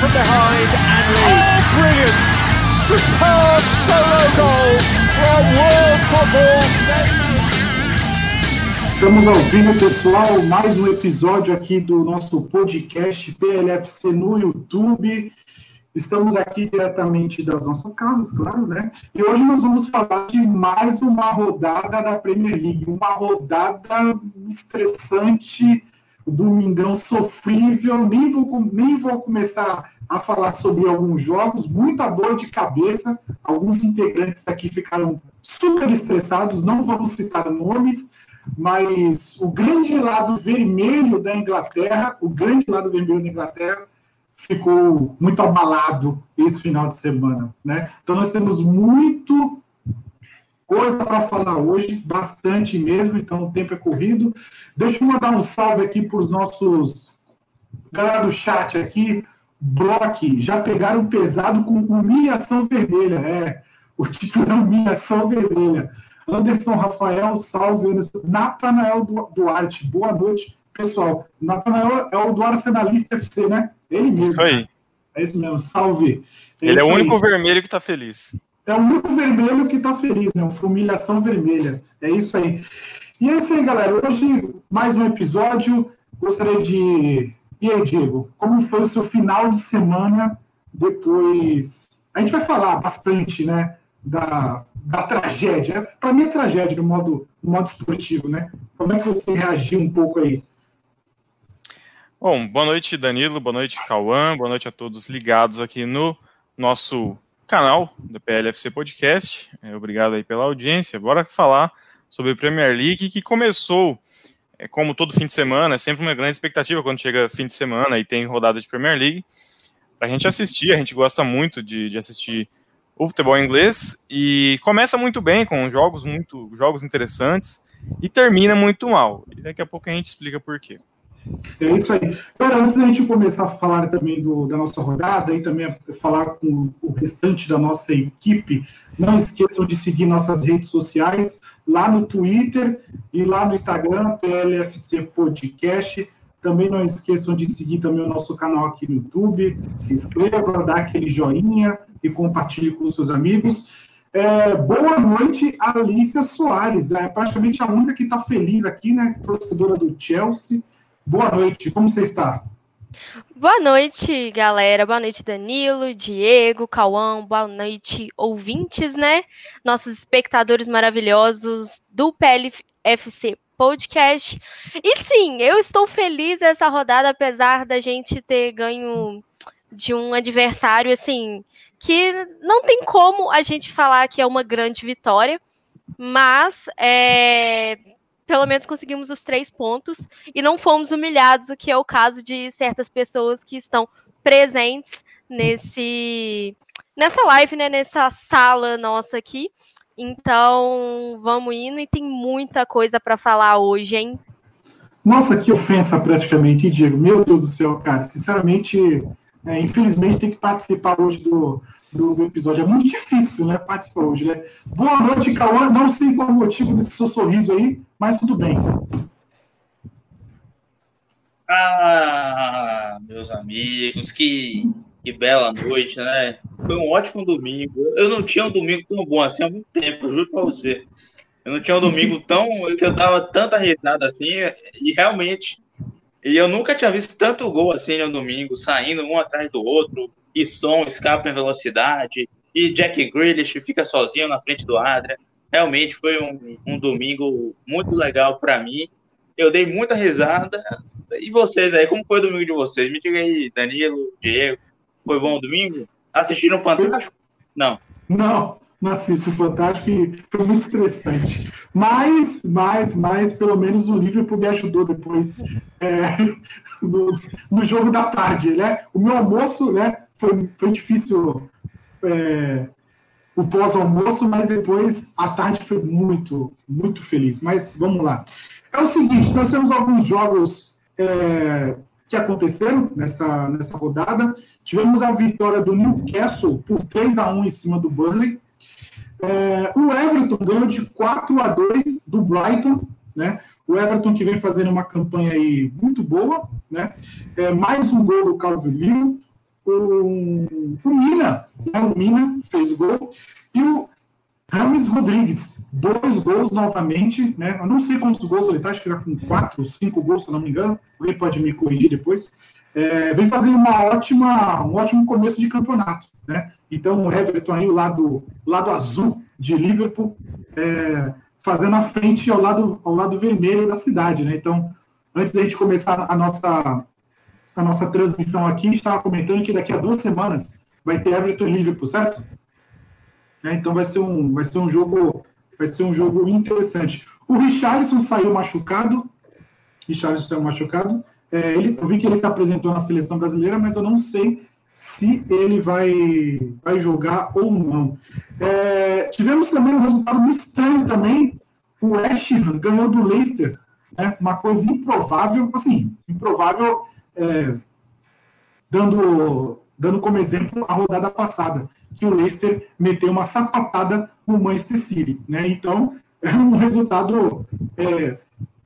from behind and lead. Oh, brilliant! Superb solo goal from World Football. Estamos ao vivo, pessoal, mais um episódio aqui do nosso podcast PLFC no YouTube. Estamos aqui diretamente das nossas casas, claro, né? E hoje nós vamos falar de mais uma rodada da Premier League, uma rodada estressante, domingão sofrível. Nem vou, nem vou começar a falar sobre alguns jogos, muita dor de cabeça. Alguns integrantes aqui ficaram super estressados, não vamos citar nomes mas o grande lado vermelho da Inglaterra, o grande lado vermelho da Inglaterra, ficou muito abalado esse final de semana, né? Então nós temos muito coisa para falar hoje, bastante mesmo, então o tempo é corrido. Deixa eu mandar um salve aqui para os nossos galera do chat aqui. Brock, já pegaram pesado com humilhação vermelha, é. O título é humilhação vermelha. Anderson Rafael, salve, Anderson. Natanael Duarte, boa noite, pessoal. Natanael é o do Arsenalista FC, né? Ele mesmo. Isso aí. É isso mesmo, salve. É Ele é o único aí. vermelho que tá feliz. É o único vermelho que tá feliz, né? Humilhação vermelha. É isso aí. E é isso aí, galera. Hoje, mais um episódio. Gostaria de. E aí, Diego, como foi o seu final de semana depois? A gente vai falar bastante, né? Da, da tragédia. Para mim é tragédia no modo, no modo esportivo, né? Como é que você reagiu um pouco aí? Bom, boa noite, Danilo, boa noite, Cauã, boa noite a todos ligados aqui no nosso canal do PLFC Podcast. É, obrigado aí pela audiência. Bora falar sobre a Premier League que começou, é, como todo fim de semana, é sempre uma grande expectativa quando chega fim de semana e tem rodada de Premier League. Para a gente assistir, a gente gosta muito de, de assistir o futebol inglês e começa muito bem com jogos muito jogos interessantes e termina muito mal. E daqui a pouco a gente explica por quê. É isso aí. Cara, antes da gente começar a falar também do, da nossa rodada e também falar com o restante da nossa equipe, não esqueçam de seguir nossas redes sociais lá no Twitter e lá no Instagram, PLFC Podcast. Também não esqueçam de seguir também o nosso canal aqui no YouTube. Se inscreva, dá aquele joinha, e compartilhe com seus amigos. É, boa noite, Alicia Soares. É praticamente a única que está feliz aqui, né? Torcedora do Chelsea. Boa noite, como você está? Boa noite, galera. Boa noite, Danilo, Diego, Cauã. Boa noite, ouvintes, né? Nossos espectadores maravilhosos do PLFC Podcast. E sim, eu estou feliz dessa rodada, apesar da gente ter ganho de um adversário, assim, que não tem como a gente falar que é uma grande vitória, mas é, pelo menos conseguimos os três pontos e não fomos humilhados, o que é o caso de certas pessoas que estão presentes nesse nessa live, né, nessa sala nossa aqui. Então, vamos indo e tem muita coisa para falar hoje, hein? Nossa, que ofensa praticamente, Diego. Meu Deus do céu, cara. Sinceramente, é, infelizmente tem que participar hoje do, do, do, episódio. É muito difícil, né? Participar hoje, né? Boa noite, Cauã. Não sei qual o motivo desse seu sorriso aí, mas tudo bem. Ah, meus amigos, que, que bela noite, né? Foi um ótimo domingo. Eu não tinha um domingo tão bom assim há muito tempo, juro pra você. Eu não tinha um domingo tão. que eu dava tanta risada assim, e realmente e eu nunca tinha visto tanto gol assim no domingo, saindo um atrás do outro, e som escapa em velocidade, e Jack Grealish fica sozinho na frente do Adria. Realmente foi um, um domingo muito legal para mim. Eu dei muita risada. E vocês aí, como foi o domingo de vocês? Me diga aí, Danilo, Diego, foi bom o domingo? Assistiram Fantástico? Não. Não não assisto o Fantástico e foi muito estressante. Mas, mas, mas, pelo menos o Liverpool me ajudou depois é, no, no, jogo da tarde, né? O meu almoço, né, foi, foi difícil é, o pós-almoço, mas depois a tarde foi muito, muito feliz. Mas vamos lá. É o seguinte, nós temos alguns jogos é, que aconteceram nessa, nessa rodada. Tivemos a vitória do Newcastle por 3 a 1 em cima do Burnley. É, o Everton ganhou de 4 a 2 do Brighton, né? O Everton que vem fazendo uma campanha aí muito boa, né? É, mais um gol do Calvin Lewin. o, o Mina, né? o Mina fez o gol, e o Rames Rodrigues, dois gols novamente, né? Eu não sei quantos gols ele tá, acho que já com quatro, cinco gols, se não me engano. Alguém pode me corrigir depois. É, vem fazendo uma ótima, um ótimo começo de campeonato, né? Então o Everton aí, o lado, lado azul de Liverpool, é, fazendo a frente ao lado, ao lado vermelho da cidade, né? Então, antes da gente começar a nossa, a nossa transmissão aqui, estava comentando que daqui a duas semanas vai ter Everton e Liverpool, certo? Né? Então vai ser um, vai ser um jogo, vai ser um jogo interessante. O Richarlison saiu machucado. Richarlison saiu machucado. É, ele, eu vi que ele se apresentou na seleção brasileira, mas eu não sei se ele vai, vai jogar ou não. É, tivemos também um resultado muito estranho também. O West Ham ganhou do Leicester, né? uma coisa improvável, assim, improvável, é, dando, dando como exemplo a rodada passada que o Leicester meteu uma sapatada no Manchester City, né? Então, é um resultado. É,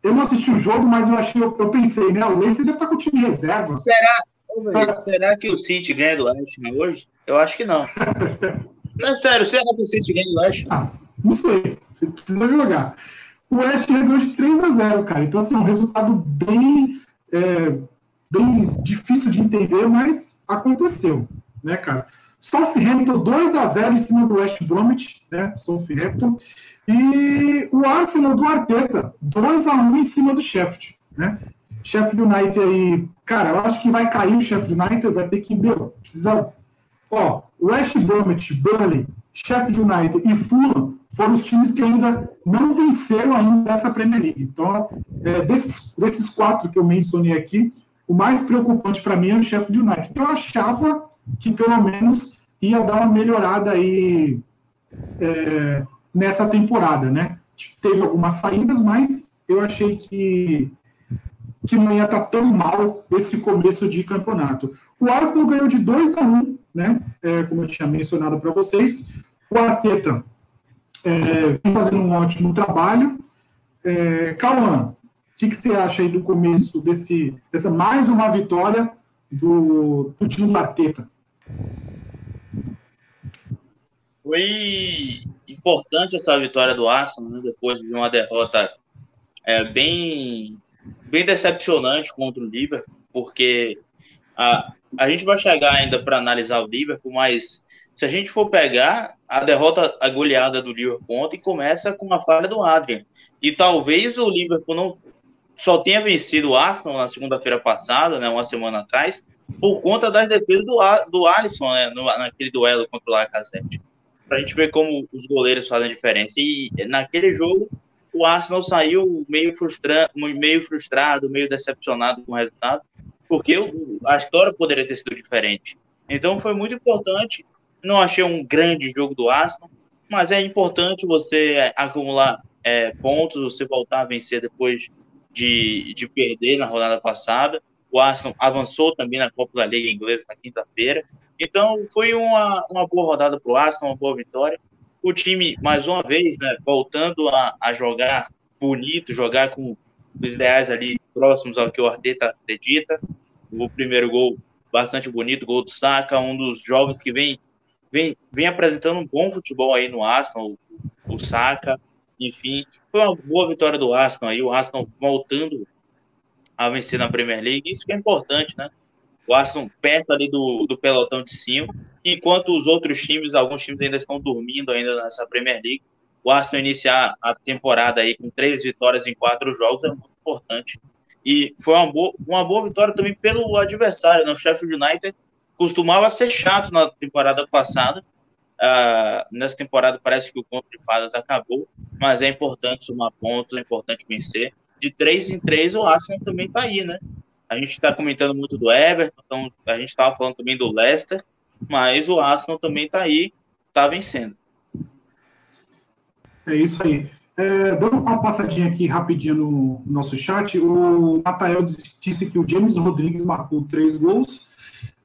eu não assisti o jogo, mas eu achei, eu, eu pensei, né? O Leicester deve estar com o time reserva. Será, será que o City ganha do West hoje? Eu acho que não. não sério, será que o City ganha do West? Ah, não sei. Você precisa jogar. O West ganhou de 3 a 0 cara. Então, assim, um resultado bem, é, bem difícil de entender, mas aconteceu, né, cara? Southampton 2 a 0 em cima do West Bromwich, né? Southampton. E o Arsenal do Arteta, 2 a 1 em cima do Sheffield, né? Sheffield United aí, cara, eu acho que vai cair o Sheffield United, vai ter que, meu, precisa. Ó, West Bromwich, Burnley, Sheffield United e Fulham foram os times que ainda não venceram ainda essa Premier League. Então, é, desses, desses quatro que eu mencionei aqui, o mais preocupante para mim é o Sheffield United. Eu achava que pelo menos ia dar uma melhorada aí é, nessa temporada, né? Teve algumas saídas, mas eu achei que, que não ia estar tá tão mal esse começo de campeonato. O Arsenal ganhou de 2 a 1, um, né? É, como eu tinha mencionado para vocês. O Ateta é, vem fazendo um ótimo trabalho. É, Cauã, o que, que, você acha aí do começo desse, dessa mais uma vitória do, do time do Arteta? Foi importante essa vitória do Arsenal, né, depois de uma derrota é, bem, bem decepcionante contra o Liverpool, porque a, a gente vai chegar ainda para analisar o Liverpool, mas se a gente for pegar a derrota, a goleada do Liverpool ontem, começa com a falha do Adrian. E talvez o Liverpool não só tenha vencido o Arsenal na segunda-feira passada, né, uma semana atrás, por conta das defesas do, do Alisson, né, no, naquele duelo contra o Lacazette. Pra gente ver como os goleiros fazem diferença. E naquele jogo, o Arsenal saiu meio, frustra meio frustrado, meio decepcionado com o resultado, porque a história poderia ter sido diferente. Então foi muito importante. Não achei um grande jogo do Arsenal, mas é importante você acumular é, pontos, você voltar a vencer depois de, de perder na rodada passada. O Arsenal avançou também na Copa da Liga Inglesa na quinta-feira. Então, foi uma, uma boa rodada para o Arsenal, uma boa vitória. O time, mais uma vez, né, voltando a, a jogar bonito, jogar com os ideais ali próximos ao que o Arteta acredita. O primeiro gol bastante bonito, gol do Saka, um dos jovens que vem, vem, vem apresentando um bom futebol aí no Arsenal, o, o Saka. Enfim, foi uma boa vitória do Arsenal aí, o Arsenal voltando a vencer na Premier League. Isso que é importante, né? O Arsenal perto ali do, do pelotão de cima, enquanto os outros times, alguns times ainda estão dormindo ainda nessa Premier League. O Arsenal iniciar a temporada aí com três vitórias em quatro jogos é muito importante. E foi uma boa, uma boa vitória também pelo adversário, né? O Sheffield United costumava ser chato na temporada passada. Uh, nessa temporada parece que o conto de fadas acabou, mas é importante somar pontos, é importante vencer de três em três, o Arsenal também está aí, né? A gente está comentando muito do Everton, então a gente estava falando também do Leicester, mas o Arsenal também está aí, está vencendo. É isso aí. É, dando uma passadinha aqui rapidinho no nosso chat, o Natael disse que o James Rodrigues marcou três gols.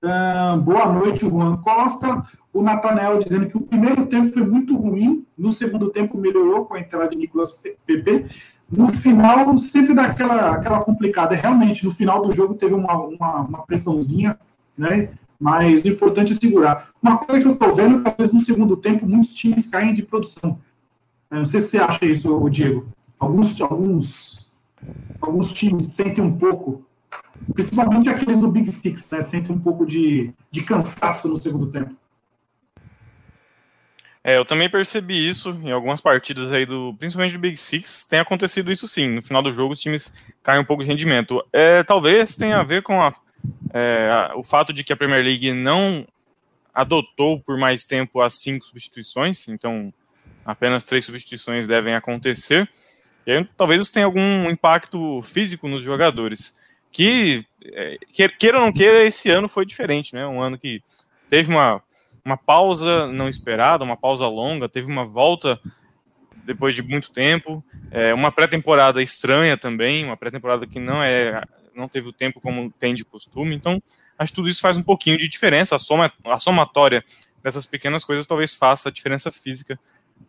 Uh, boa noite, Juan Costa. O Natanel dizendo que o primeiro tempo foi muito ruim, no segundo tempo melhorou com a entrada de Nicolas Pepe no final sempre dá aquela, aquela complicada. Realmente, no final do jogo teve uma, uma, uma pressãozinha, né? Mas o importante é segurar. Uma coisa que eu estou vendo é que, às vezes, no segundo tempo, muitos times caem de produção. Eu não sei se você acha isso, Diego. Alguns, alguns, alguns times sentem um pouco, principalmente aqueles do Big Six, né? Sentem um pouco de, de cansaço no segundo tempo. É, eu também percebi isso em algumas partidas aí do, principalmente do Big Six, tem acontecido isso sim. No final do jogo, os times caem um pouco de rendimento. É, talvez tenha a ver com a, é, o fato de que a Premier League não adotou por mais tempo as cinco substituições, então apenas três substituições devem acontecer. E aí, talvez isso tenha algum impacto físico nos jogadores. Que, é, queira ou não queira, esse ano foi diferente, né? Um ano que teve uma uma pausa não esperada, uma pausa longa, teve uma volta depois de muito tempo, é, uma pré-temporada estranha também, uma pré-temporada que não é não teve o tempo como tem de costume, então acho que tudo isso faz um pouquinho de diferença, a, soma, a somatória dessas pequenas coisas talvez faça a diferença física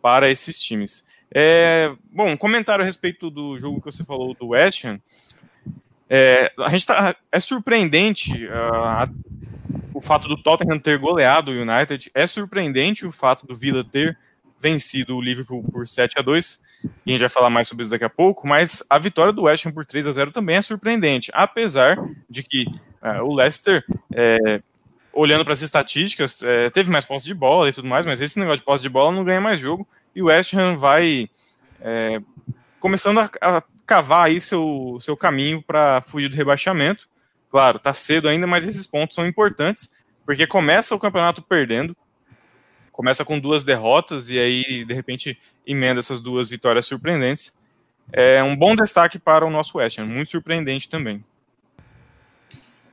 para esses times. É, bom, um comentário a respeito do jogo que você falou do West Ham, é, a gente tá, é surpreendente uh, o fato do Tottenham ter goleado o United, é surpreendente o fato do Villa ter vencido o Liverpool por 7 a 2 e a gente vai falar mais sobre isso daqui a pouco, mas a vitória do West Ham por 3 a 0 também é surpreendente, apesar de que uh, o Leicester, é, olhando para as estatísticas, é, teve mais posse de bola e tudo mais, mas esse negócio de posse de bola não ganha mais jogo, e o West Ham vai é, começando a, a, cavar aí seu, seu caminho para fugir do rebaixamento, Claro, tá cedo ainda, mas esses pontos são importantes, porque começa o campeonato perdendo, começa com duas derrotas e aí, de repente, emenda essas duas vitórias surpreendentes. É um bom destaque para o nosso West Ham, muito surpreendente também.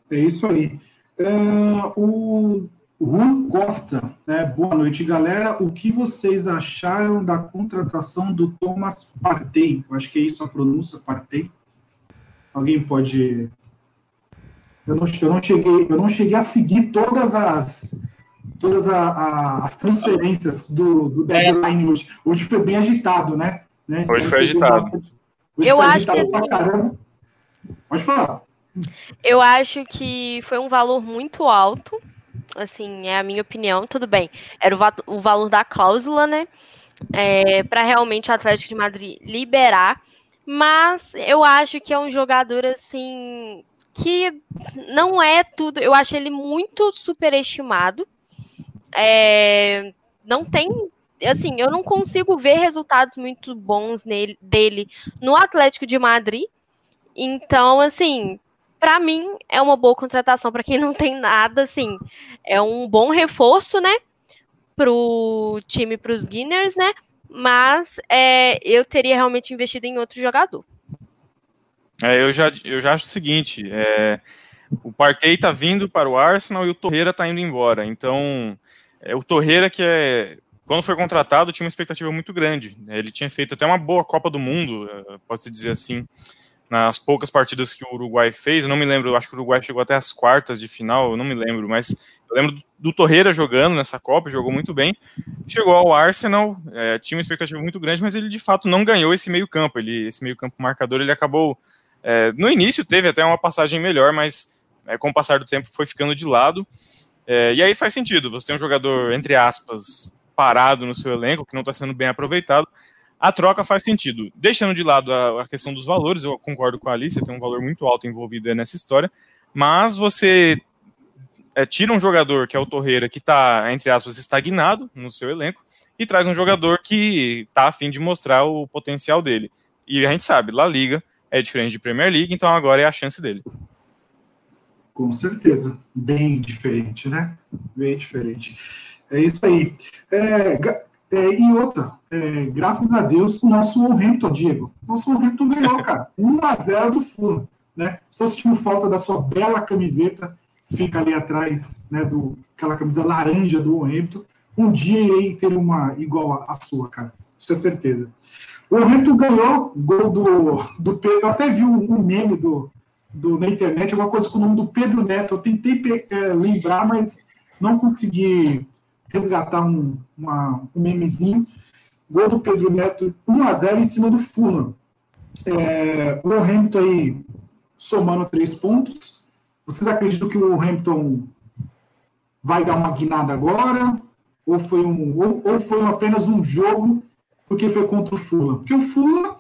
É isso aí. Uh, o Juan Costa, né? boa noite, galera. O que vocês acharam da contratação do Thomas Partey? Eu acho que é isso a pronúncia, Partey. Alguém pode eu não, eu não, cheguei, eu não cheguei a seguir todas as todas a, a, as transferências do, do deadline é. hoje. Hoje foi bem agitado, né? né? Hoje foi agitado. Hoje eu foi acho agitado que caramba. Pode falar. Eu acho que foi um valor muito alto. Assim, é a minha opinião. Tudo bem. Era o, o valor da cláusula, né? É, para realmente o Atlético de Madrid liberar. Mas eu acho que é um jogador assim que não é tudo. Eu acho ele muito superestimado. É, não tem. Assim, eu não consigo ver resultados muito bons nele, dele no Atlético de Madrid. Então, assim, para mim é uma boa contratação para quem não tem nada, assim, é um bom reforço, né, pro time, para os Guinness, né? Mas é, eu teria realmente investido em outro jogador. É, eu, já, eu já acho o seguinte: é, o Partey está vindo para o Arsenal e o Torreira está indo embora. Então, é, o Torreira, que é. Quando foi contratado, tinha uma expectativa muito grande. Ele tinha feito até uma boa Copa do Mundo, é, pode-se dizer assim, nas poucas partidas que o Uruguai fez. Eu não me lembro, acho que o Uruguai chegou até as quartas de final, eu não me lembro, mas eu lembro do, do Torreira jogando nessa Copa, jogou muito bem. Chegou ao Arsenal, é, tinha uma expectativa muito grande, mas ele de fato não ganhou esse meio-campo. Ele, esse meio-campo marcador, ele acabou é, no início teve até uma passagem melhor, mas é, com o passar do tempo foi ficando de lado. É, e aí faz sentido, você tem um jogador, entre aspas, parado no seu elenco, que não está sendo bem aproveitado. A troca faz sentido. Deixando de lado a, a, questão dos valores, eu concordo com a Alice, tem um valor muito alto envolvido nessa história, mas você é, tira um jogador que é o Torreira, que está, entre aspas, estagnado no seu elenco, e traz um jogador que está a fim de mostrar o potencial dele. E a gente sabe, La Liga é diferente de Premier League, então agora é a chance dele. Com certeza, bem diferente, né? Bem diferente. É isso aí. É, é, e outra, é, graças a Deus, o nosso Wolverhampton, Diego. Nosso Wolverhampton ganhou, cara. 1x0 do Fulham. Né? Estou sentindo falta da sua bela camiseta, fica ali atrás, né, do, aquela camisa laranja do Wolverhampton. Um dia irei ter uma igual à sua, cara. Isso é certeza. O Hamilton ganhou gol do, do Pedro. Eu até vi um, meme do, do, na internet, alguma coisa com o nome do Pedro Neto. Eu tentei é, lembrar, mas não consegui resgatar um, uma, um memezinho. Gol do Pedro Neto, 1x0 em cima do Fulham. É, o Hamilton aí somando três pontos. Vocês acreditam que o Hamilton vai dar uma guinada agora? Ou foi, um, ou, ou foi apenas um jogo porque foi contra o Fulham? Porque o Fulham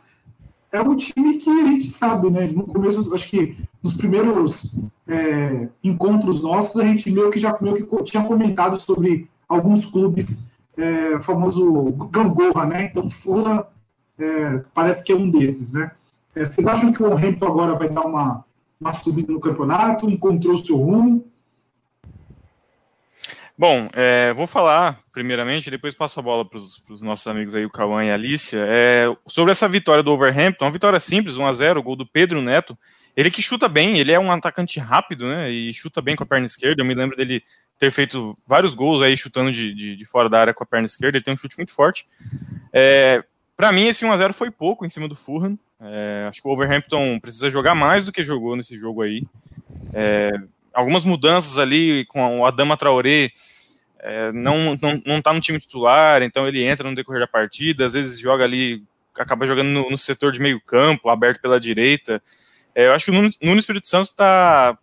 é um time que a gente sabe, né? No começo, acho que nos primeiros é, encontros nossos, a gente meio que já meio que tinha comentado sobre alguns clubes, é, famoso gangorra, né? Então, Fulham é, parece que é um desses, né? É, vocês acham que o Hamilton agora vai dar uma, uma subida no campeonato, encontrou seu rumo? Bom, é, vou falar primeiramente, depois passo a bola para os nossos amigos aí, o Cauã e a Alicia, é, sobre essa vitória do Overhampton, uma vitória simples, 1x0, gol do Pedro Neto. Ele que chuta bem, ele é um atacante rápido, né? E chuta bem com a perna esquerda. Eu me lembro dele ter feito vários gols aí chutando de, de, de fora da área com a perna esquerda. Ele tem um chute muito forte. É, para mim, esse 1x0 foi pouco em cima do Fulham. É, acho que o Overhampton precisa jogar mais do que jogou nesse jogo aí. É, algumas mudanças ali com o Adama Traoré. É, não, não, não tá no time titular, então ele entra no decorrer da partida, às vezes joga ali, acaba jogando no, no setor de meio campo, aberto pela direita. É, eu acho que o Nuno, Nuno Espírito Santo está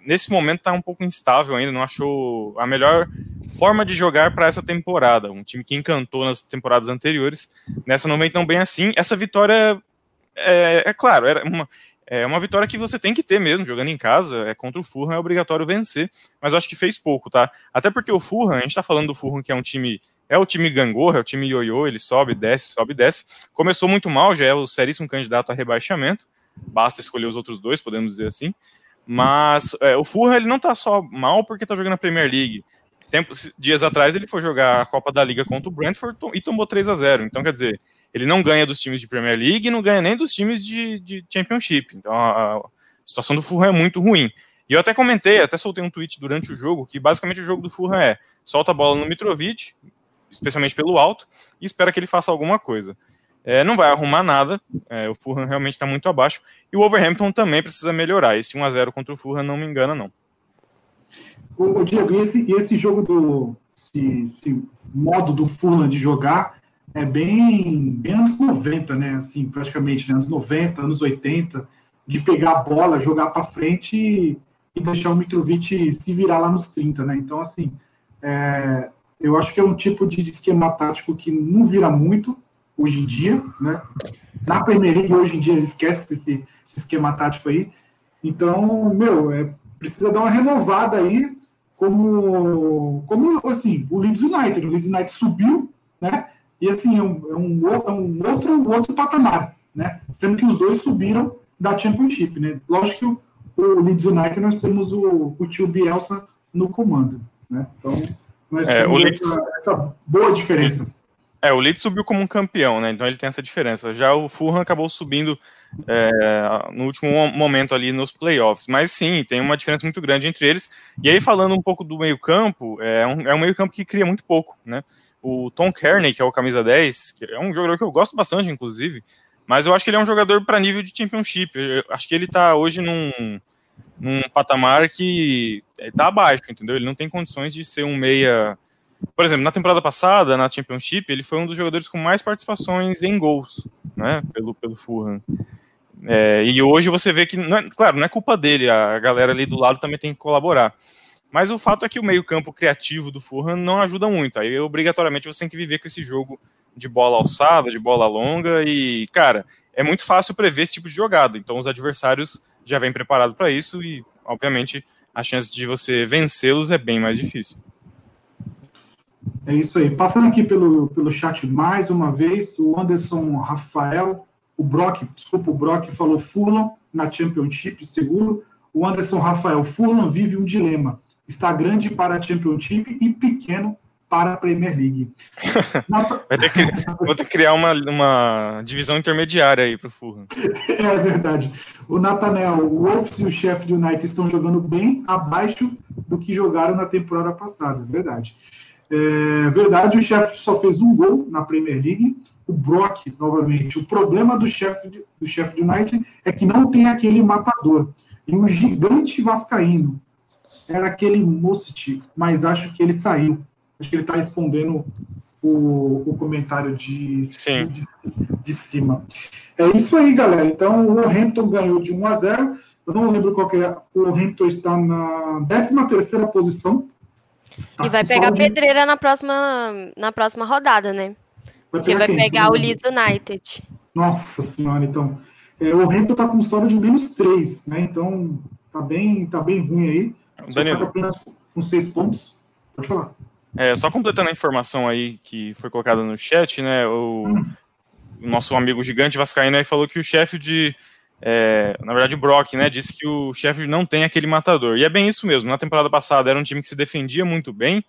nesse momento está um pouco instável ainda, não achou a melhor forma de jogar para essa temporada. Um time que encantou nas temporadas anteriores, nessa não vem tão bem assim. Essa vitória, é, é claro, era uma, é uma vitória que você tem que ter mesmo, jogando em casa, é contra o Fulham, é obrigatório vencer, mas eu acho que fez pouco, tá? Até porque o Fulham, a gente tá falando do Fulham que é um time, é o time gangorra, é o time ioiô, ele sobe, desce, sobe, desce. Começou muito mal, já é o seríssimo candidato a rebaixamento, basta escolher os outros dois, podemos dizer assim. Mas é, o Fulham ele não tá só mal porque tá jogando a Premier League. Tempos, dias atrás ele foi jogar a Copa da Liga contra o Brentford e tomou 3 a 0 Então, quer dizer, ele não ganha dos times de Premier League e não ganha nem dos times de, de Championship. Então, a, situação do Fulham é muito ruim. E eu até comentei, até soltei um tweet durante o jogo, que basicamente o jogo do Fulham é solta a bola no Mitrovic, especialmente pelo alto, e espera que ele faça alguma coisa. É, não vai arrumar nada, é, o Fulham realmente está muito abaixo, e o Overhampton também precisa melhorar. Esse 1x0 contra o Fulham não me engana, não. O, Diego, e esse, esse jogo do. Esse, esse, modo do Fulham de jogar é bem, bem anos 90, né? Assim, praticamente, né? anos 90, anos 80, de pegar a bola, jogar para frente e, e, deixar o Mitrovic se virar lá nos 30, né? Então, assim, é, eu acho que é um tipo de esquema tático que não vira muito hoje em dia, né? Na Premier League, hoje em dia, esquece esse, esse esquema tático aí. Então, meu, é, precisa dar uma renovada aí, como, como assim, o Leeds United. O Leeds United subiu, né? E assim, é um, é um, é um outro, outro patamar, né? Sendo que os dois subiram da Championship, né? Lógico que o, o Leeds United nós temos o, o tio Bielsa no comando, né? Então, nós é, temos Leeds... essa, essa, boa diferença. É, o Leeds subiu como um campeão, né? Então ele tem essa diferença. Já o Fulham acabou subindo é, no último momento ali nos playoffs. Mas sim, tem uma diferença muito grande entre eles. E aí, falando um pouco do meio-campo, é um, é um meio-campo que cria muito pouco, né? O Tom Kearney, que é o camisa 10, que é um jogador que eu gosto bastante, inclusive, mas eu acho que ele é um jogador para nível de championship. Eu acho que ele está hoje num, num patamar que está abaixo, entendeu? Ele não tem condições de ser um meia. Por exemplo, na temporada passada, na Championship, ele foi um dos jogadores com mais participações em gols, né? Pelo, pelo Fulham. É, e hoje você vê que, não é, claro, não é culpa dele, a galera ali do lado também tem que colaborar. Mas o fato é que o meio-campo criativo do Fulham não ajuda muito. Aí, obrigatoriamente, você tem que viver com esse jogo de bola alçada, de bola longa. E, cara, é muito fácil prever esse tipo de jogada. Então, os adversários já vêm preparados para isso. E, obviamente, a chance de você vencê-los é bem mais difícil. É isso aí. Passando aqui pelo, pelo chat mais uma vez, o Anderson Rafael, o Brock, desculpa, o Brock falou Fulham na Championship, seguro. O Anderson Rafael, Fulham vive um dilema está grande para a Championship e pequeno para a Premier League. Vai ter que, vou ter que criar uma, uma divisão intermediária aí para o Fulham. É verdade. O Nathaniel, o Wolves e o Sheffield United estão jogando bem abaixo do que jogaram na temporada passada. Verdade. É verdade, o Sheffield só fez um gol na Premier League. O Brock, novamente, o problema do Sheffield, do Sheffield United é que não tem aquele matador. E o gigante vascaíno, era aquele Mustit, mas acho que ele saiu. Acho que ele está respondendo o, o comentário de, de, de, cima. É isso aí, galera. Então, o Hamilton ganhou de 1 a 0. Eu não lembro qual é. O Hamilton está na 13 terceira posição. Tá e vai pegar de- pedreira na próxima, na próxima rodada, né? Vai Porque vai quem? pegar o Leeds United. Nossa senhora, então. É, o Hamilton tá com saldo de menos 3, né? Então tá bem, tá bem ruim aí. Danilo. com 6 pontos. Pode falar. É, só completando a informação aí que foi colocada no chat, né? O, o nosso amigo gigante Vascaíno aí falou que o Sheffield, é, na verdade o Brock, né, disse que o Sheffield não tem aquele matador. E é bem isso mesmo. Na temporada passada era um time que se defendia muito bem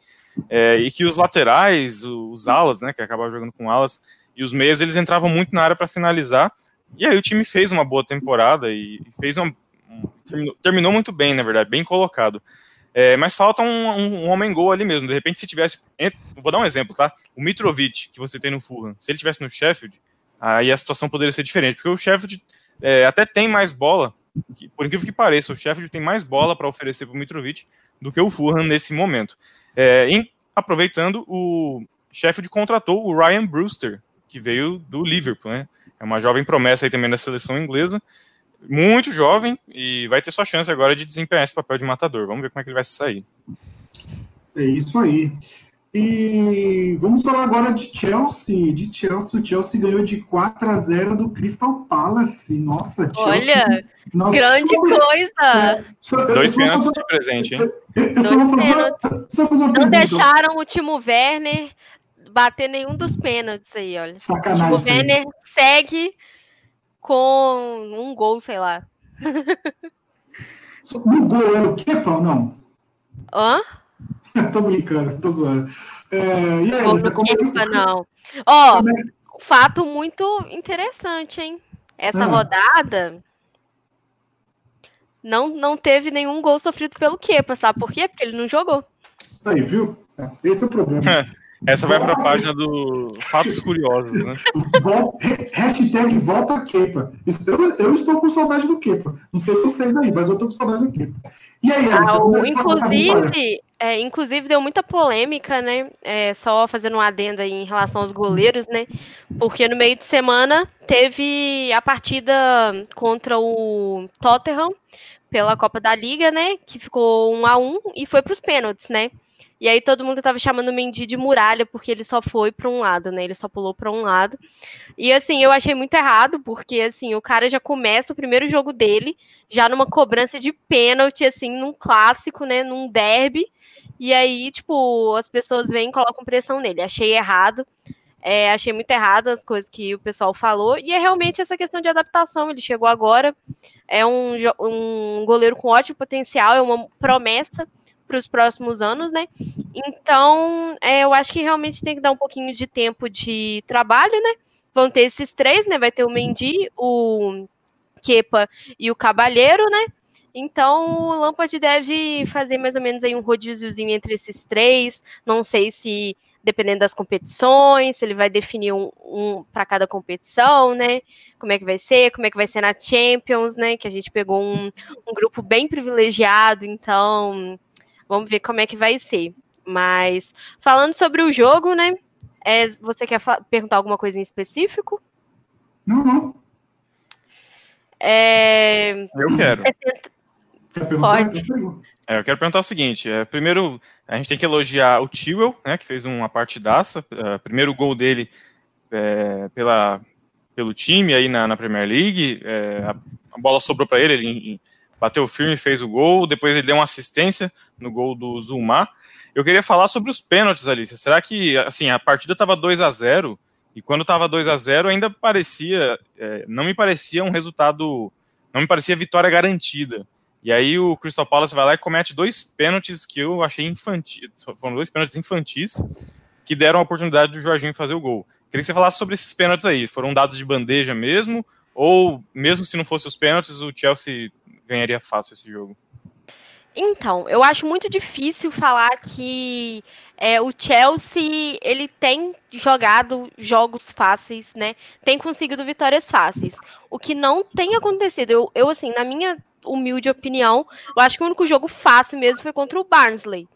é, e que os laterais, os alas, né, que acabavam jogando com alas, e os meias, eles entravam muito na área para finalizar. E aí o time fez uma boa temporada e fez uma, um- terminou, terminou muito bem, na verdade, bem colocado. É, mas falta um, um, um homem-gol ali mesmo. De repente, se tivesse. Vou dar um exemplo, tá? O Mitrovic, que você tem no Fulham, se ele tivesse no Sheffield, aí a situação poderia ser diferente. Porque o Sheffield é, até tem mais bola, que- por incrível que pareça, o Sheffield tem mais bola para oferecer para o Mitrovic do que o Fulham nesse momento. É, aproveitando, o Sheffield contratou o Ryan Brewster, que veio do Liverpool, né? É uma jovem promessa aí também da seleção inglesa muito jovem e vai ter sua chance agora de desempenhar esse papel de matador. Vamos ver como é que ele vai se sair. É isso aí. E vamos falar agora de Chelsea. De Chelsea, o Chelsea ganhou de 4 a 0 do Crystal Palace. Nossa, Chelsea. Olha, Nossa, grande só- coisa! só- Dois pênaltis fazer- de presente, hein? eu- eu só vou fazer Não pergunta. deixaram o Timo Werner bater nenhum dos pênaltis aí, olha. O Timo Sacanagem. isso aí. Werner segue com um gol, sei lá. No gol era o quê, Pau? Não. Hã? tô brincando, tô zoando. É, e aí, Gol do é que- Kepa, não. Ó, como é- fato muito interessante, hein? Essa Ah. rodada não, não teve nenhum gol sofrido pelo Kepa, sabe por quê? Porque ele não jogou. Aí, viu? Esse é o problema. Essa vai para a página do Fatos Curiosos, né? Hashtag volta a Kepa. Eu, eu estou com saudade do Kepa. Não sei vocês aí, mas eu estou com saudade do Kepa. E aí, Ah, inclusive, é, inclusive deu muita polêmica, né? É, só fazendo um adendo aí em relação aos goleiros, né? Porque no meio de semana teve a partida contra o Tottenham pela Copa da Liga, né? Que ficou um a um e foi para os pênaltis, né? E aí todo mundo tava chamando o Mendy de muralha porque ele só foi para um lado, né? Ele só pulou para um lado. E assim, eu achei muito errado, porque assim, o cara já começa o primeiro jogo dele já numa cobrança de pênalti, assim, num clássico, né? Num derby. E aí, tipo, as pessoas vêm e colocam pressão nele. Achei errado. É, achei muito errado as coisas que o pessoal falou. E é realmente essa questão de adaptação. Ele chegou agora, é um, um goleiro com ótimo potencial, é uma promessa para os próximos anos, né? Então, é, eu acho que realmente tem que dar um pouquinho de tempo de trabalho, né? Vão ter esses três, né? Vai ter o Mendy, o Kepa e o Cabalheiro, né? Então o Lampard deve fazer mais ou menos aí um rodíziozinho entre esses três. Não sei se, dependendo das competições, se ele vai definir um, um para cada competição, né? Como é que vai ser, como é que vai ser na Champions, né? Que a gente pegou um, um grupo bem privilegiado, então vamos ver como é que vai ser. Mas falando sobre o jogo, né? é, você quer perguntar alguma coisa em específico? Não, não. É, Eu quero. Pode. É, eu quero perguntar o seguinte: é, primeiro, a gente tem que elogiar o Tewell, né, que fez uma partidaça. é, primeiro gol dele é, pela, pelo time aí na, na Premier League. é, a, a bola sobrou para ele, ele bateu firme fez o gol. Depois ele deu uma assistência no gol do Zuma. Eu queria falar sobre os pênaltis, Alice. Será que assim a partida estava 2 a 0 e quando estava 2 a 0 ainda parecia, é, não me parecia um resultado, não me parecia vitória garantida. E aí o Crystal Palace vai lá e comete dois pênaltis que eu achei infantis, foram dois pênaltis infantis que deram a oportunidade do Jorginho fazer o gol. Queria que você falasse sobre esses pênaltis aí. Foram dados de bandeja mesmo? Ou mesmo se não fosse os pênaltis, o Chelsea ganharia fácil esse jogo? Então, eu acho muito difícil falar que é, o Chelsea ele tem jogado jogos fáceis, né? Tem conseguido vitórias fáceis. O que não tem acontecido, eu, eu assim, na minha humilde opinião, eu acho que o único jogo fácil mesmo foi contra o Barnsley.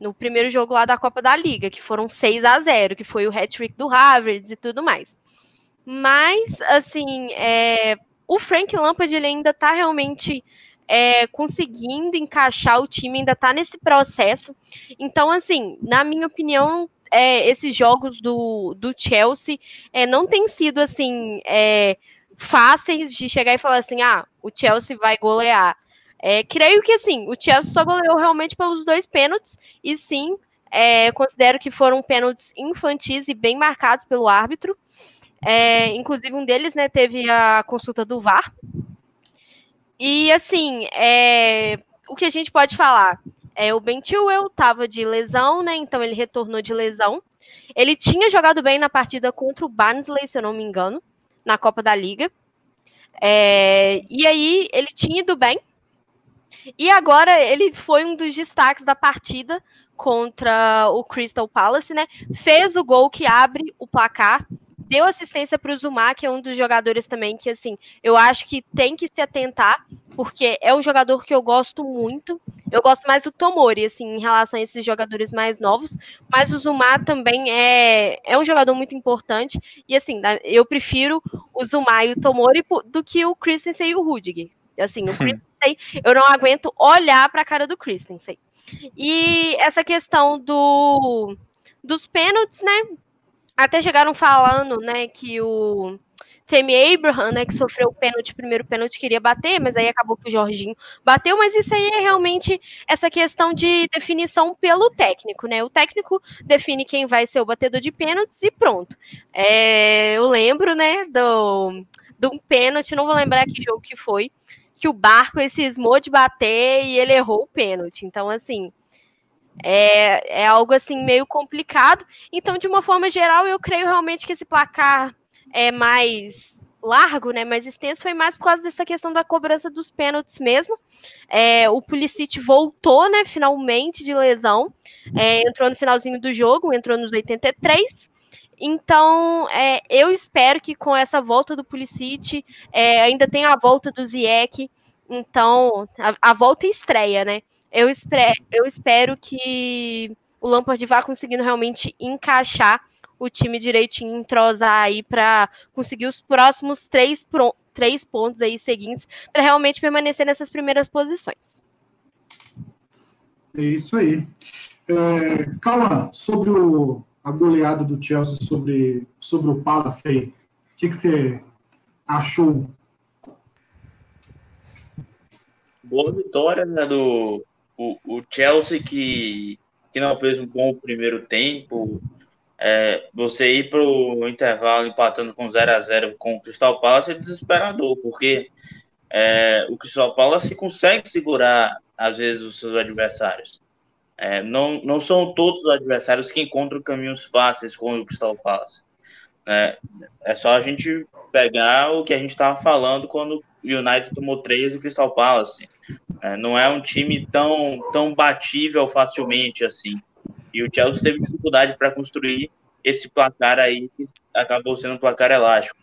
No primeiro jogo lá da Copa da Liga, que foram 6 a 0 que foi o hat-trick do Havertz e tudo mais. Mas, assim, é, o Frank Lampard ele ainda tá realmente é, conseguindo encaixar o time, ainda está nesse processo. Então, assim, na minha opinião, é, esses jogos do, do Chelsea é, não tem sido assim é, fáceis de chegar e falar assim, ah, o Chelsea vai golear. É, creio que assim, o Chelsea só goleou realmente pelos dois pênaltis, e sim, é, considero que foram pênaltis infantis e bem marcados pelo árbitro. É, inclusive, um deles né, teve a consulta do VAR. E assim, é, o que a gente pode falar? É, o Ben Chilwell estava de lesão, né? Então ele retornou de lesão. Ele tinha jogado bem na partida contra o Barnsley, se eu não me engano, na Copa da Liga. É, e aí ele tinha ido bem. E agora ele foi um dos destaques da partida contra o Crystal Palace, né? Fez o gol que abre o placar deu assistência para o Zuma, que é um dos jogadores também que, assim, eu acho que tem que se atentar, porque é um jogador que eu gosto muito. Eu gosto mais do Tomori, assim, em relação a esses jogadores mais novos, mas o Zuma também é, é um jogador muito importante. E, assim, eu prefiro o Zuma e o Tomori do que o Christensen e o Rudiger. Assim, o Christensen, eu não aguento olhar para a cara do Christensen. E essa questão do dos pênaltis, né? Até chegaram falando, né, que o Tammy Abraham, né, que sofreu o pênalti, primeiro pênalti, queria bater, mas aí acabou que o Jorginho bateu, mas isso aí é realmente essa questão de definição pelo técnico, né? O técnico define quem vai ser o batedor de pênaltis e pronto. É, eu lembro, né, do, um pênalti, não vou lembrar que jogo que foi, que o Barco cismou de bater e ele errou o pênalti. Então, assim, é, é algo assim meio complicado. Então, de uma forma geral, eu creio realmente que esse placar é mais largo, né, mais extenso, foi mais por causa dessa questão da cobrança dos pênaltis mesmo. É, o Pulisic voltou, né, finalmente de lesão, é, entrou no finalzinho do jogo, entrou nos 83. Então, é, eu espero que com essa volta do Pulisic, é, ainda tem a volta do Ziyech, então, a, a volta e estreia, né? Eu, espero, eu espero que o Lampard vá conseguindo realmente encaixar o time direitinho, entrosar aí para conseguir os próximos três, três pontos aí seguintes para realmente permanecer nessas primeiras posições. É isso aí. É, Calma, sobre o, a goleada do Chelsea sobre, sobre o Palace aí, o que, que você achou? Boa vitória né, do, o, o Chelsea que, que não fez um bom primeiro tempo, é, você ir para o intervalo empatando com 0 a 0 com o Crystal Palace é desesperador, porque é, o Crystal Palace consegue segurar, às vezes, os seus adversários. É, não, não são todos os adversários que encontram caminhos fáceis com o Crystal Palace. É, é só a gente pegar o que a gente estava falando quando United tomou três do Crystal Palace. É, não é um time tão, tão batível facilmente assim. E o Chelsea teve dificuldade para construir esse placar aí, que acabou sendo um placar elástico.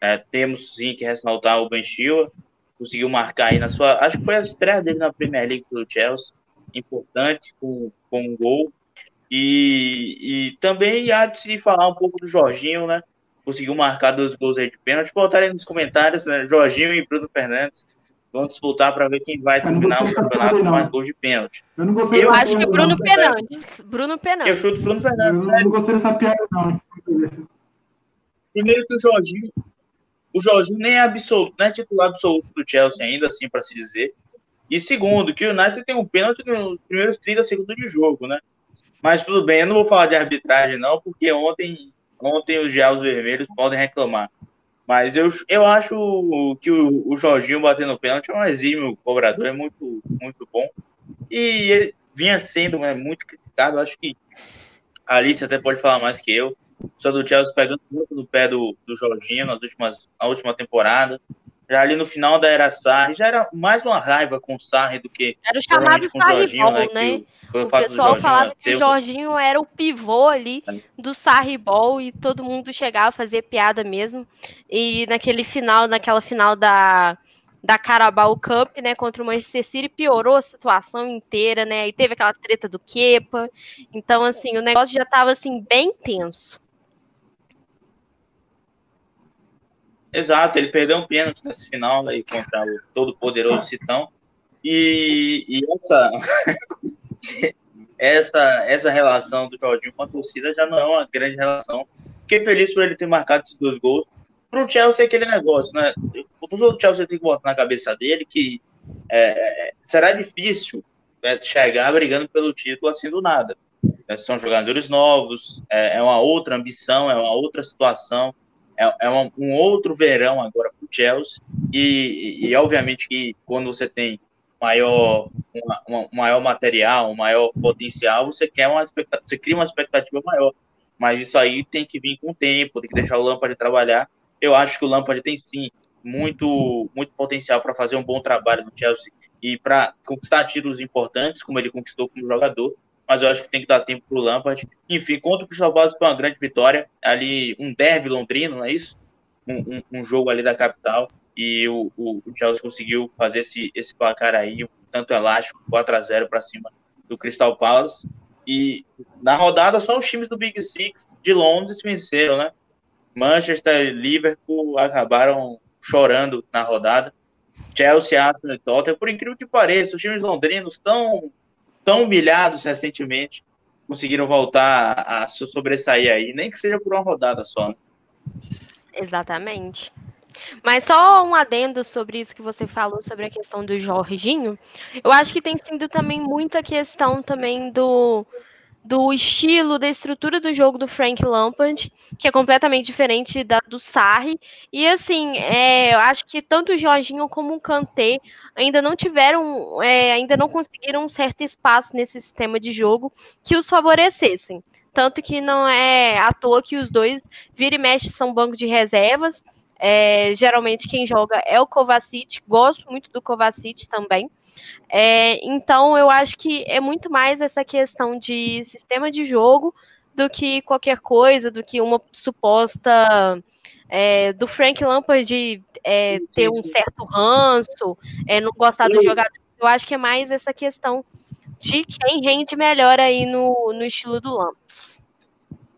É, temos sim que ressaltar o Ben Chilwell, conseguiu marcar aí na sua. Acho que foi a estreia dele na Premier League pelo Chelsea, importante, com, com um gol. E, e também há de se falar um pouco do Jorginho, né? Conseguiu marcar dois gols aí de pênalti. Botarei nos comentários, né? Jorginho e Bruno Fernandes vão disputar para ver quem vai terminar o campeonato com mais gols de pênalti. Eu não gostei Eu acho que Bruno Fernandes. Bruno Fernandes. Eu chuto Bruno Fernandes. Eu não gostei dessa piada, não. Primeiro que o Jorginho. O Jorginho nem é absoluto, não é titular absoluto do Chelsea ainda, assim, para se dizer. E segundo, que o United tem um pênalti nos primeiros 30 segundos de jogo, né? Mas tudo bem, eu não vou falar de arbitragem, não, porque ontem, ontem os Diabos Vermelhos podem reclamar. Mas eu, eu acho que o, o Jorginho batendo pênalti é um exímio cobrador, é muito, muito bom. E ele vinha sendo é, muito criticado. Acho que a Alice até pode falar mais que eu. Só do Chelsea pegando muito no pé do, do Jorginho nas últimas, na última temporada. Já ali no final da era Sarri, já era mais uma raiva com o Sarri do que. Era o chamado Sarri Ball, né? né? O, o pessoal falava que o Jorginho era o pivô ali é. do Sarri Ball e todo mundo chegava a fazer piada mesmo. E naquele final, naquela final da, da Carabao Cup, né, contra o Manchester City, piorou a situação inteira, né? E teve aquela treta do Kepa. Então, assim, o negócio já estava assim bem tenso. Exato, ele perdeu um pênalti nesse final aí contra o todo poderoso Citão. E, e essa, essa, essa relação do Jorginho com a torcida já não é uma grande relação. Fiquei feliz por ele ter marcado esses dois gols. Para o Chelsea é aquele negócio, né? O torcedor do Chelsea tem que botar na cabeça dele que é, será difícil né, chegar brigando pelo título assim do nada. É, são jogadores novos, é, é, uma outra ambição, é uma outra situação, é, é uma, um outro verão agora para o Chelsea. E, e, obviamente que quando você tem maior, uma, uma, maior material, um maior potencial, você quer uma você cria uma expectativa maior. Mas isso aí tem que vir com o tempo, tem que deixar o Lampard trabalhar. Eu acho que o Lampard tem sim muito, muito potencial para fazer um bom trabalho no Chelsea e para conquistar títulos importantes, como ele conquistou como jogador. Mas eu acho que tem que dar tempo para o Lampard. Enfim, contra o Crystal Palace foi uma grande vitória. Ali, um derby londrino, não é isso? Um, um, um jogo ali da capital. E o, o, o, Chelsea conseguiu fazer esse, esse placar aí, um tanto elástico, 4 a 0 para cima do Crystal Palace. E na rodada, só os times do Big Six de Londres venceram, né? Manchester e Liverpool acabaram chorando na rodada. Chelsea, Arsenal e Tottenham, por incrível que pareça, os times londrinos estão tão humilhados recentemente, conseguiram voltar a sobressair aí, nem que seja por uma rodada só. Né? Exatamente. Mas só um adendo sobre isso que você falou sobre a questão do Jorginho. Eu acho que tem sido também muita questão também do do estilo, da estrutura do jogo do Frank Lampard, que é completamente diferente da do Sarri. E assim, é, eu acho que tanto o Jorginho como o Kanté ainda não tiveram, é, ainda não conseguiram um certo espaço nesse sistema de jogo que os favorecessem. Tanto que não é à toa que os dois vira e mexe são banco de reservas. É, geralmente quem joga é o Kovacic, gosto muito do Kovacic também. É, então, eu acho que é muito mais essa questão de sistema de jogo do que qualquer coisa, do que uma suposta. É, do Frank Lampard de é, ter um certo ranço, é, não gostar do jogador. Eu acho que é mais essa questão de quem rende melhor aí no, no estilo do Lamps.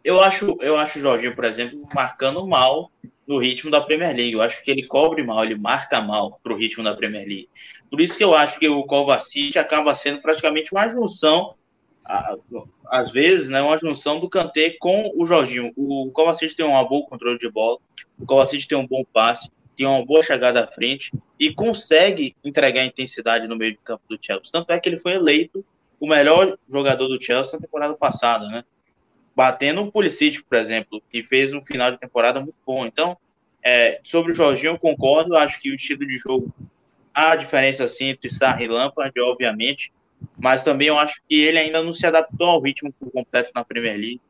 Eu acho, eu acho o Jorginho, por exemplo, marcando mal no ritmo da Premier League. Eu acho que ele cobre mal, ele marca mal para o ritmo da Premier League. Por isso que eu acho que o Kovacic acaba sendo praticamente uma junção, às vezes, né, uma junção do Kanté com o Jorginho. O Kovacic tem um bom controle de bola, o Kovacic tem um bom passe, tem uma boa chegada à frente e consegue entregar intensidade no meio de campo do Chelsea. Tanto é que ele foi eleito o melhor jogador do Chelsea na temporada passada, né? Batendo o Pulisic, por exemplo, que fez um final de temporada muito bom. Então, é, sobre o Jorginho, eu concordo, acho que o estilo de jogo há diferença sim entre Sarri e Lampard, obviamente, mas também eu acho que ele ainda não se adaptou ao ritmo completo na Premier League,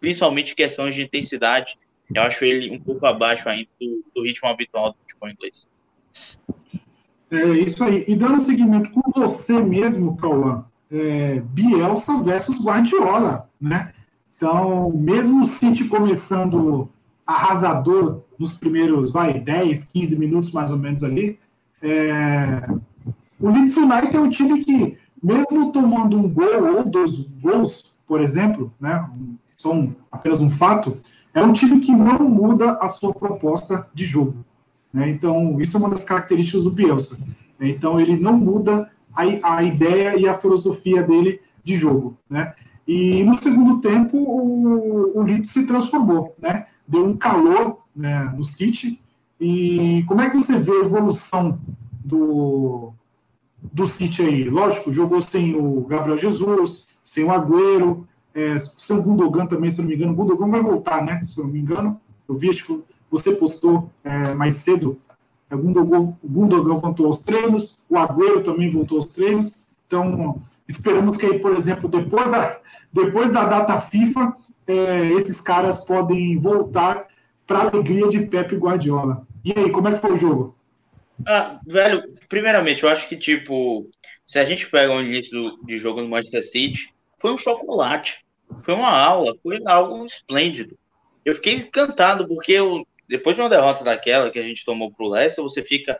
principalmente questões de intensidade. Eu acho ele um pouco abaixo ainda do, do ritmo habitual do futebol inglês. É isso aí. E dando seguimento com você mesmo, Cauã, é, Bielsa versus Guardiola, né? Então, mesmo o City começando arrasador nos primeiros, vai, 10, 15 minutos mais ou menos ali, é... o Leeds United é um time que, mesmo tomando um gol ou dois gols, por exemplo, né, são apenas um fato, é um time que não muda a sua proposta de jogo. Né? Então, isso é uma das características do Bielsa. Então, ele não muda a, a ideia e a filosofia dele de jogo. Né? E no segundo tempo, o, o Leeds se transformou, né? Deu um calor né, no City. E como é que você vê a evolução do, do City aí? Lógico, jogou sem o Gabriel Jesus, sem o Agüero, é, sem o Gundogan também, se não me engano. O Gundogan vai voltar, né? Se não me engano. Eu vi, que você postou é, mais cedo. É, o Gundogan, o Gundogan voltou aos treinos, o Agüero também voltou aos treinos. Então, Esperamos que por exemplo, depois da, depois da data FIFA, é, esses caras podem voltar para a alegria de Pepe Guardiola. E aí, como é que foi o jogo? Ah, velho, primeiramente, eu acho que, tipo, se a gente pega o início de jogo no Manchester City, foi um chocolate. Foi uma aula, foi algo esplêndido. Eu fiquei encantado, porque eu, depois de uma derrota daquela que a gente tomou pro Leicester, você fica,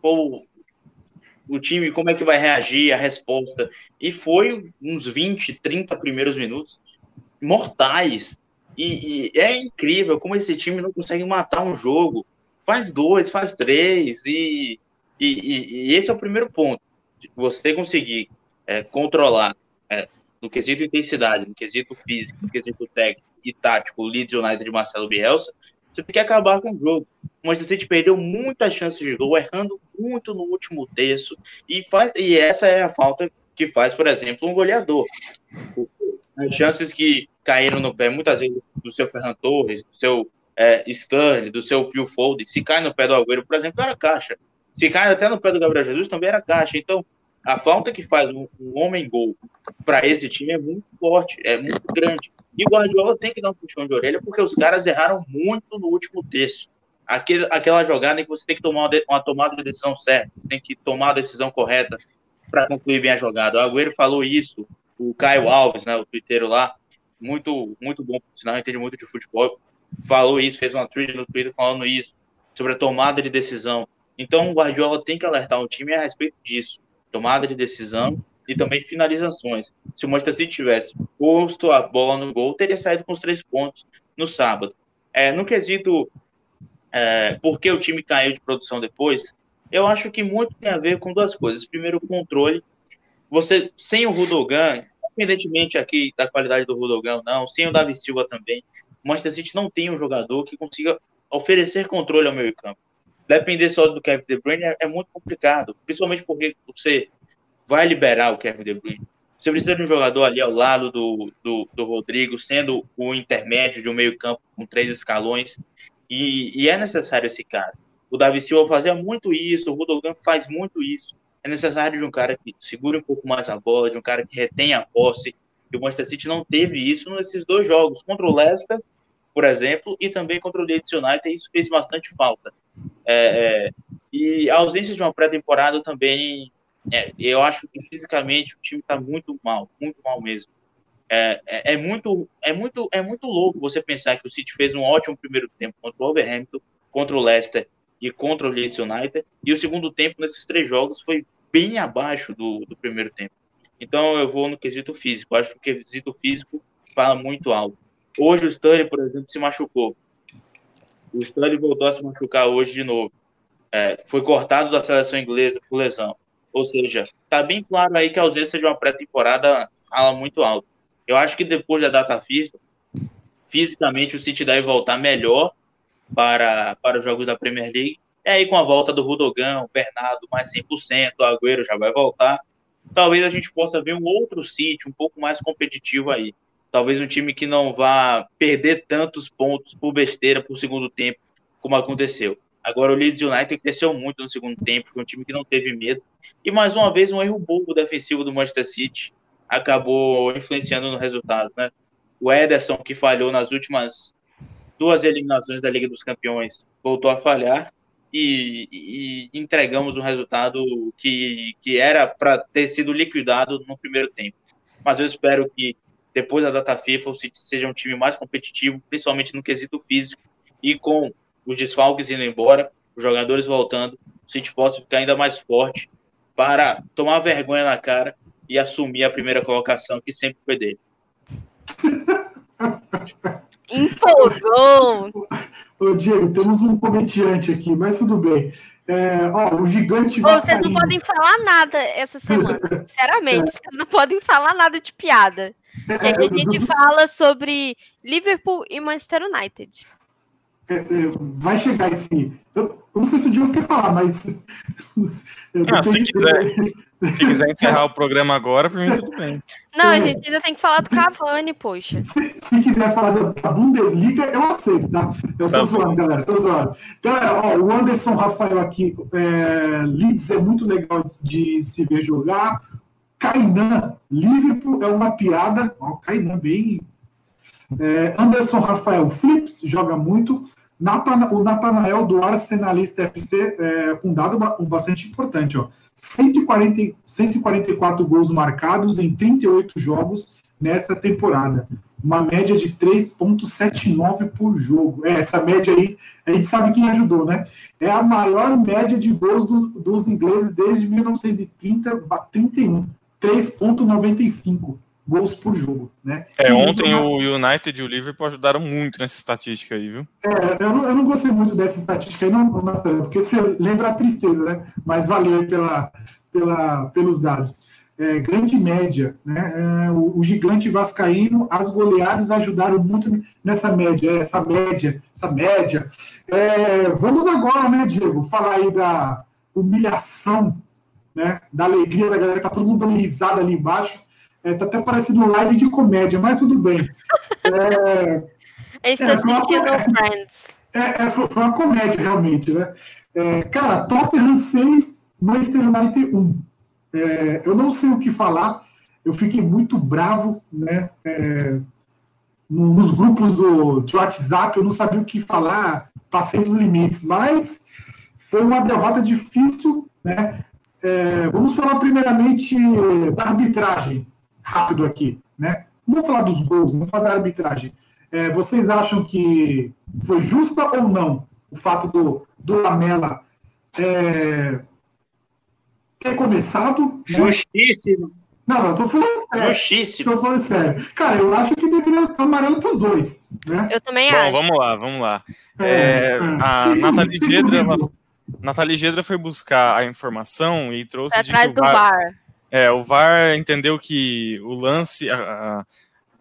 pô, o time, como é que vai reagir, a resposta. E foi uns 20, 30 primeiros minutos mortais. E, e, é incrível como esse time não consegue matar um jogo. Faz dois, faz três, e, e, e, esse é o primeiro ponto. você conseguir é, controlar é, no quesito intensidade, no quesito físico, no quesito técnico e tático o Leeds United de Marcelo Bielsa, você tem que acabar com o jogo. O Manchester City perdeu muitas chances de gol, errando muito no último terço, e, faz, e essa é a falta que faz, por exemplo, um goleador. As chances que caíram no pé, muitas vezes, do seu Ferran Torres, do seu é, Sterling, do seu Phil Foden, se cai no pé do Agüero, por exemplo, era caixa. Se cai até no pé do Gabriel Jesus, também era caixa. Então, a falta que faz um, um homem gol para esse time é muito forte, é muito grande. E o Guardiola tem que dar um puxão de orelha porque os caras erraram muito no último terço. Aquele, aquela jogada em que você tem que tomar uma, uma tomada de decisão certa, você tem que tomar a decisão correta para concluir bem a jogada. O Agüero falou isso, o Caio Alves, né, o twitteiro lá, muito, muito bom, sinal, entende muito de futebol, falou isso, fez uma tweet no Twitter falando isso, sobre a tomada de decisão. Então, o Guardiola tem que alertar o time a respeito disso tomada de decisão e também finalizações. Se o Manchester City tivesse posto a bola no gol, teria saído com os três pontos no sábado. É, no quesito é, por que o time caiu de produção depois, eu acho que muito tem a ver com duas coisas. Primeiro, o controle. Você, sem o Rudogan, independentemente aqui da qualidade do Rudogan não, sem o Davi Silva também, o Manchester City não tem um jogador que consiga oferecer controle ao meio campo depender só do Kevin De Bruyne é, é, muito complicado, principalmente porque você vai liberar o Kevin De Bruyne. Você precisa de um jogador ali ao lado do, do, do Rodrigo, sendo o intermédio de um meio campo com três escalões, e, e, é necessário esse cara. O Davi Silva fazia muito isso, o Rudogan faz muito isso. É necessário de um cara que segure um pouco mais a bola, de um cara que retenha a posse, e o Manchester City não teve isso nesses dois jogos, contra o Leicester, por exemplo, e também contra o Leeds United, isso fez bastante falta. É, é, e a ausência de uma pré-temporada também, é, eu acho que fisicamente o time está muito mal, muito mal mesmo. É, é, é, muito, é, muito, é muito louco você pensar que o City fez um ótimo primeiro tempo contra o Wolverhampton, contra o Leicester e contra o Leeds United, e o segundo tempo nesses três jogos foi bem abaixo do, do primeiro tempo. Então eu vou no quesito físico, acho que o quesito físico fala muito alto. Hoje o Stanley, por exemplo, se machucou. O Stanley voltou a se machucar hoje de novo. É, foi cortado da seleção inglesa por lesão. Ou seja, tá bem claro aí que a ausência de uma pré-temporada fala muito alto. Eu acho que depois da data FIFA, fisicamente o City deve voltar melhor para, para os jogos da Premier League. E aí, com a volta do Rudogão, Bernardo mais 100%, o Agüero já vai voltar. Talvez a gente possa ver um outro City um pouco mais competitivo aí talvez um time que não vá perder tantos pontos por besteira por segundo tempo, como aconteceu. Agora o Leeds United cresceu muito no segundo tempo, foi um time que não teve medo. E mais uma vez um erro bobo defensivo do Manchester City acabou influenciando no resultado, né? O Ederson, que falhou nas últimas duas eliminações da Liga dos Campeões, voltou a falhar e, e entregamos um resultado que, que era para ter sido liquidado no primeiro tempo. Mas eu espero que depois da data FIFA, seja um time mais competitivo, principalmente no quesito físico, e com os desfalques indo embora, os jogadores voltando, o City possa ficar ainda mais forte para tomar vergonha na cara e assumir a primeira colocação que sempre foi dele. Empolgou! Ô, Diego, temos um comediante aqui, mas tudo bem. É, ó, o gigante Ô, Vocês não podem falar nada essa semana, sinceramente. Vocês não podem falar nada de piada. E aí a gente fala sobre Liverpool e Manchester United. É, é, vai chegar esse. Eu, não sei se o Diogo quer falar, mas. Ah, se, quiser, se quiser encerrar o programa agora, para mim tudo bem. Não, a gente ainda tem que falar do Cavani, poxa. Se, se quiser falar da Bundesliga, eu aceito, tá? Eu tô tá zoando, galera, tô zoando. Galera, ó, o Anderson Rafael aqui, é, Leeds é muito legal de se ver jogar. Kainan, Liverpool é uma piada. Ó, Kainan, bem. É, Anderson Rafael Flips joga muito. O Natanael do Arsenalista FC é, com um dado bastante importante. Ó. 140, 144 gols marcados em 38 jogos nessa temporada. Uma média de 3,79 por jogo. É, essa média aí, a gente sabe quem ajudou, né? É a maior média de gols dos, dos ingleses desde 1930, 31. 3,95 gols por jogo, né? É, ontem o United e o Liverpool ajudaram muito nessa estatística aí, viu? É, eu não, eu não gostei muito dessa estatística aí, não, Natan, porque você lembra a tristeza, né? Mas valeu pela, pela, pelos dados. É, grande média, né? É, o, o, gigante vascaíno, as goleadas ajudaram muito nessa média, essa média, essa média. É, vamos agora, né, Diego, falar aí da humilhação, né? Da alegria da galera, tá todo mundo dando risada ali embaixo. É, tá até parecendo um live de comédia, mas tudo bem. É, a gente tá é, assistindo uma, Friends. É, é, foi uma comédia, realmente, né? É, cara, Tottenham 6, Manchester United 1. É, eu não sei o que falar, eu fiquei muito bravo, né? É, nos grupos do, de WhatsApp, eu não sabia o que falar, passei dos limites, mas foi uma derrota difícil, né? É, vamos falar primeiramente da arbitragem, rápido aqui, né? Não vou falar dos gols, vamos falar da arbitragem. É, vocês acham que foi justa ou não o fato do, do Lamela é, ter começado? Né? Justíssimo. Não, não, tô falando sério. Justíssimo. Tô falando sério. Cara, eu acho que deveria estar amarelo pros dois. Né? Eu também Bom, acho. vamos lá, vamos lá. É, é, a sim, Nathalie Gedra, ela, Nathalie Gedra foi buscar a informação e trouxe atrás do VAR. É, o VAR entendeu que o lance, a, a,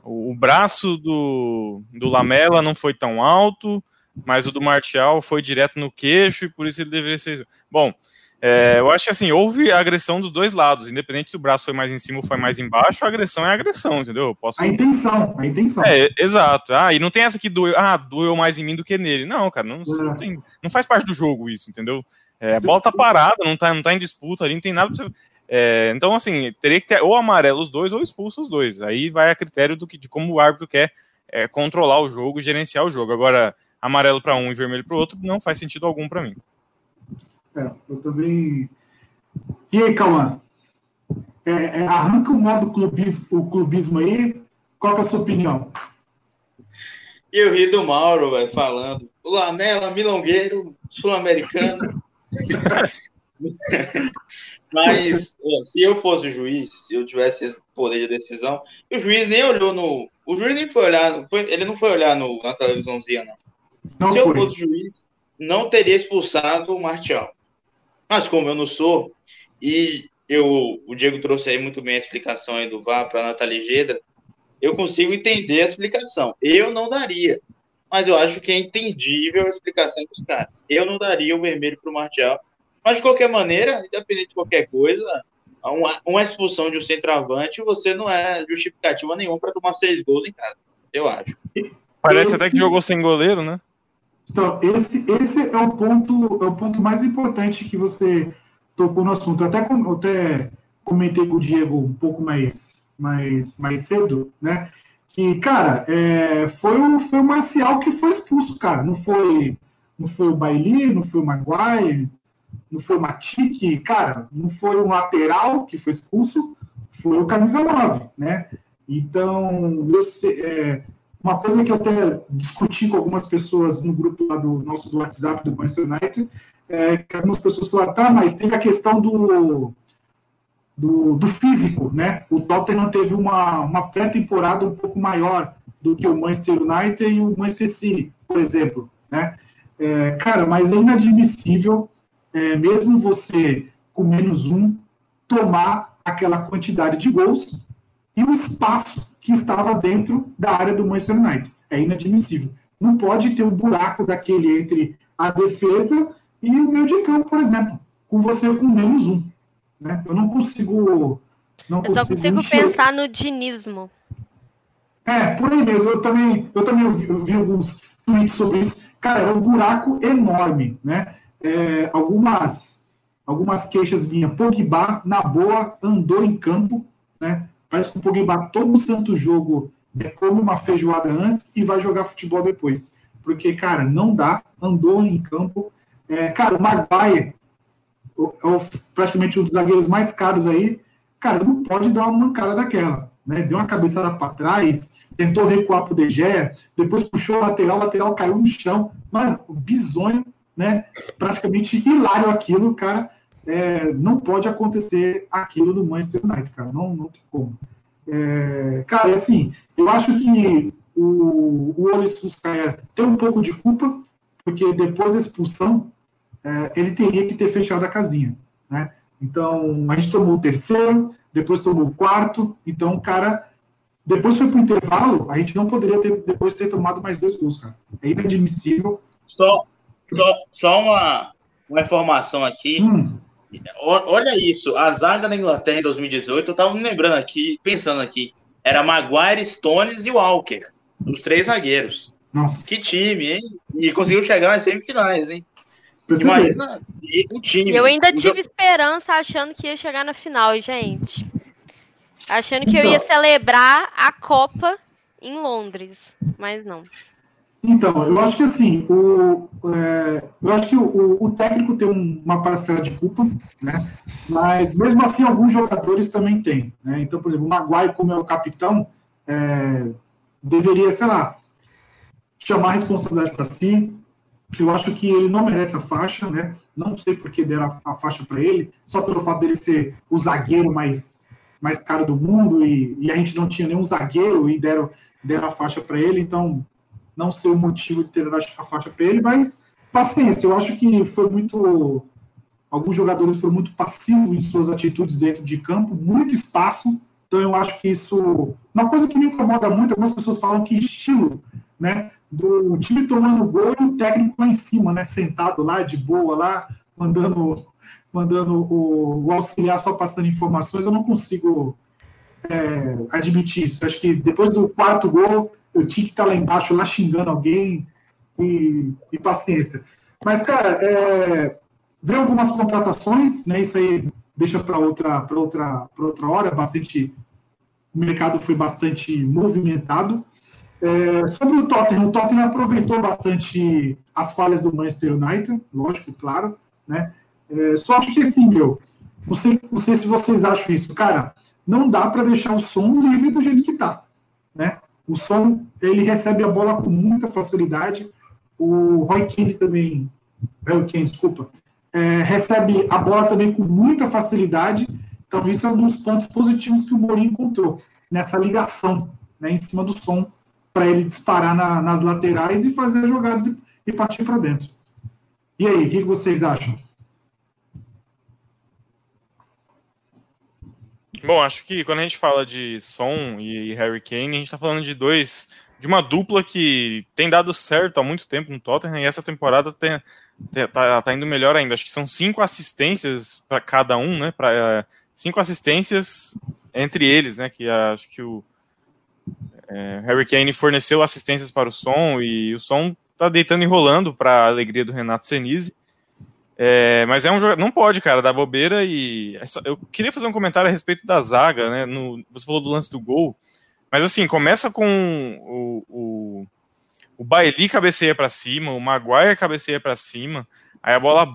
o braço do, do Lamela não foi tão alto, mas o do Martial foi direto no queixo e por isso ele deveria ser. Bom, é, eu acho que assim, houve agressão dos dois lados, independente se o braço foi mais em cima ou foi mais embaixo, a agressão é agressão, entendeu? Eu posso... A intenção, a intenção. É, exato. Ah, e não tem essa que doeu, ah, doeu mais em mim do que nele. Não, cara, não, é. não, tem, não faz parte do jogo isso, entendeu? É, a bola tá parada, não tá, não tá em disputa ali, não tem nada pra você. É, então, assim, teria que ter ou amarelo os dois ou expulso os dois. Aí vai a critério do que, de como o árbitro quer é, controlar o jogo, gerenciar o jogo. Agora, amarelo para um e vermelho para o outro não faz sentido algum para mim. É, eu também. E aí, Cauã? É, é, arranca o modo clubismo, o clubismo aí. Qual é a sua opinião? Eu ri do Mauro, velho, falando. O Lamela, milongueiro, sul-americano. Mas se eu fosse o juiz, se eu tivesse esse poder de decisão, o juiz nem olhou no. O juiz nem foi olhar, foi, ele não foi olhar no, na televisãozinha, não. não se foi. eu fosse o juiz, não teria expulsado o Martial. Mas como eu não sou, e eu, o Diego trouxe aí muito bem a explicação aí do VAR para a Nathalie Gedra, eu consigo entender a explicação. Eu não daria. Mas eu acho que é entendível a explicação dos caras. Eu não daria o vermelho para o Martial mas, de qualquer maneira, independente de qualquer coisa, uma, uma expulsão de um centroavante, você não é justificativa nenhuma para tomar seis gols em casa, eu acho. Parece até que jogou sem goleiro, né? Então, esse, esse é, o ponto, é o ponto mais importante que você tocou no assunto. Eu até, eu até comentei com o Diego um pouco mais, mais, mais cedo, né? Que, cara, é, foi, o, foi o Marcial que foi expulso, cara. Não foi, não foi o Bailey, não foi o Maguire, não foi o cara, não foi o lateral que foi expulso, foi o camisa 9, né? Então, eu sei, é, uma coisa que eu até discuti com algumas pessoas no grupo lá do nosso do WhatsApp do Manchester United, é que algumas pessoas falaram, tá, mas tem a questão do, do, do físico, né? O Tottenham teve uma, uma pré-temporada um pouco maior do que o Manchester United e o Manchester City, por exemplo, né? É, cara, mas é inadmissível é, mesmo você com menos um, tomar aquela quantidade de gols e o espaço que estava dentro da área do Manchester United. É inadmissível. Não pode ter um buraco daquele entre a defesa e o meio de campo, por exemplo, com você com menos um. Né? Eu não consigo. Não eu só consigo pensar no dinismo. É, por aí mesmo. Eu também, eu também vi, eu vi alguns tweets sobre isso. Cara, era um buraco enorme, né? É, algumas, algumas queixas vinham. Pogba, na boa, andou em campo, né? Parece que o Pogba, todo santo jogo, é, come uma feijoada antes e vai jogar futebol depois. Porque, cara, não dá, andou em campo. É, cara, o Maguire, é praticamente um dos zagueiros mais caros aí, cara, não pode dar uma mancada daquela. Né? Deu uma cabeçada para trás, tentou recuar para o DG, depois puxou o lateral, o lateral caiu no chão. Mano, bizonho né? Praticamente hilário aquilo, cara. É, não pode acontecer aquilo do Manchester United, cara. Não, não tem como. É, cara, assim, eu acho que o, o Ole tem um pouco de culpa, porque depois da expulsão, é, ele teria que ter fechado a casinha, né? Então, a gente tomou o terceiro, depois tomou o quarto. Então, cara, depois foi pro intervalo, a gente não poderia ter depois ter tomado mais dois gols, cara. É inadmissível. Só, só, só uma, uma informação aqui. Hum, Olha isso, a zaga da Inglaterra em 2018, eu tava me lembrando aqui, pensando aqui, era Maguire, Stones e Walker, os três zagueiros. nossa, Que time, hein? E conseguiu chegar nas semifinais, hein? Imagina o time. Eu ainda O tive esperança achando que ia chegar na final, gente. Achando que eu ia Então. celebrar a Copa em Londres, mas não. Então, eu acho que assim, o, é, eu acho que o, o técnico tem um- uma parcela de culpa, né? Mas mesmo assim, alguns jogadores também têm, né? Então, por exemplo, o Maguire, como é o capitão, é, deveria, sei lá, chamar a responsabilidade para si. Eu acho que ele não merece a faixa, né? Não sei por que deram a, a faixa para ele, só pelo fato dele ser o zagueiro mais, mais caro do mundo e, e a gente não tinha nenhum zagueiro e deram, deram a faixa para ele, então não sei o motivo de ter dado a faixa para ele, mas paciência, eu acho que foi muito. Alguns jogadores foram muito passivos em suas atitudes dentro de campo, muito espaço, então eu acho que isso. Uma coisa que me incomoda muito, algumas pessoas falam que estilo, né? Do time tomando gol e o técnico lá em cima, né? Sentado lá, de boa, lá, mandando, mandando o, o auxiliar só passando informações, eu não consigo é, admitir isso. Acho que depois do quarto gol, eu tinha que estar lá embaixo, lá xingando alguém e, e paciência. Mas, cara, é, veio algumas contratações, né? Isso aí deixa para outra, outra, outra hora. Bastante, o mercado foi bastante movimentado. É, sobre o Tottenham, o Tottenham aproveitou bastante as falhas do Manchester United, lógico, claro, né? É, só acho que assim, meu, não sei, não sei se vocês acham isso, cara. Não dá para deixar o som livre do jeito que tá, né? O som ele recebe a bola com muita facilidade. O Roy Keane também, Roy Keane, desculpa, é, recebe a bola também com muita facilidade. Então isso é um dos pontos positivos que o Mourinho encontrou nessa ligação, né, em cima do som para ele disparar na- nas laterais e fazer as jogadas e, e partir para dentro. E aí, o que vocês acham? Bom, acho que quando a gente fala de Son e Harry Kane, a gente tá falando de dois, de uma dupla que tem dado certo há muito tempo no Tottenham e essa temporada tem, tem- tá, tá indo melhor ainda. Acho que são cinco assistências para cada um, né? Para cinco assistências entre eles, né? Que acho que o é, Harry Kane forneceu assistências para o Son e o Son tá deitando e rolando para a alegria do Renato Senise. É, mas é um jogador. Não pode, cara, dar bobeira e. essa- eu queria fazer um comentário a respeito da zaga, né? No, você falou do lance do gol. Mas assim, começa com o, o, o Bailey cabeceia para cima, o Maguire cabeceia para cima, aí a bola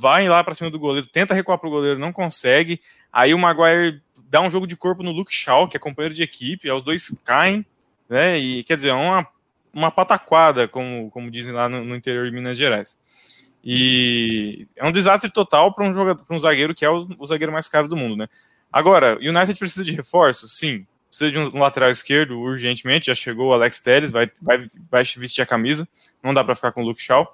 vai lá para cima do goleiro, tenta recuar pro goleiro, não consegue. Aí o Maguire dá um jogo de corpo no Luke Shaw, que é companheiro de equipe, aí os dois caem, né? E quer dizer, é uma, uma pataquada, como, como dizem lá no, no interior de Minas Gerais. E é um desastre total para um um zagueiro que é o, o zagueiro mais caro do mundo, né? Agora, o United precisa de reforço? Sim. Precisa de um lateral esquerdo urgentemente. Já chegou o Alex Telles, vai, vai, vai vestir a camisa. Não dá para ficar com o Luke Shaw.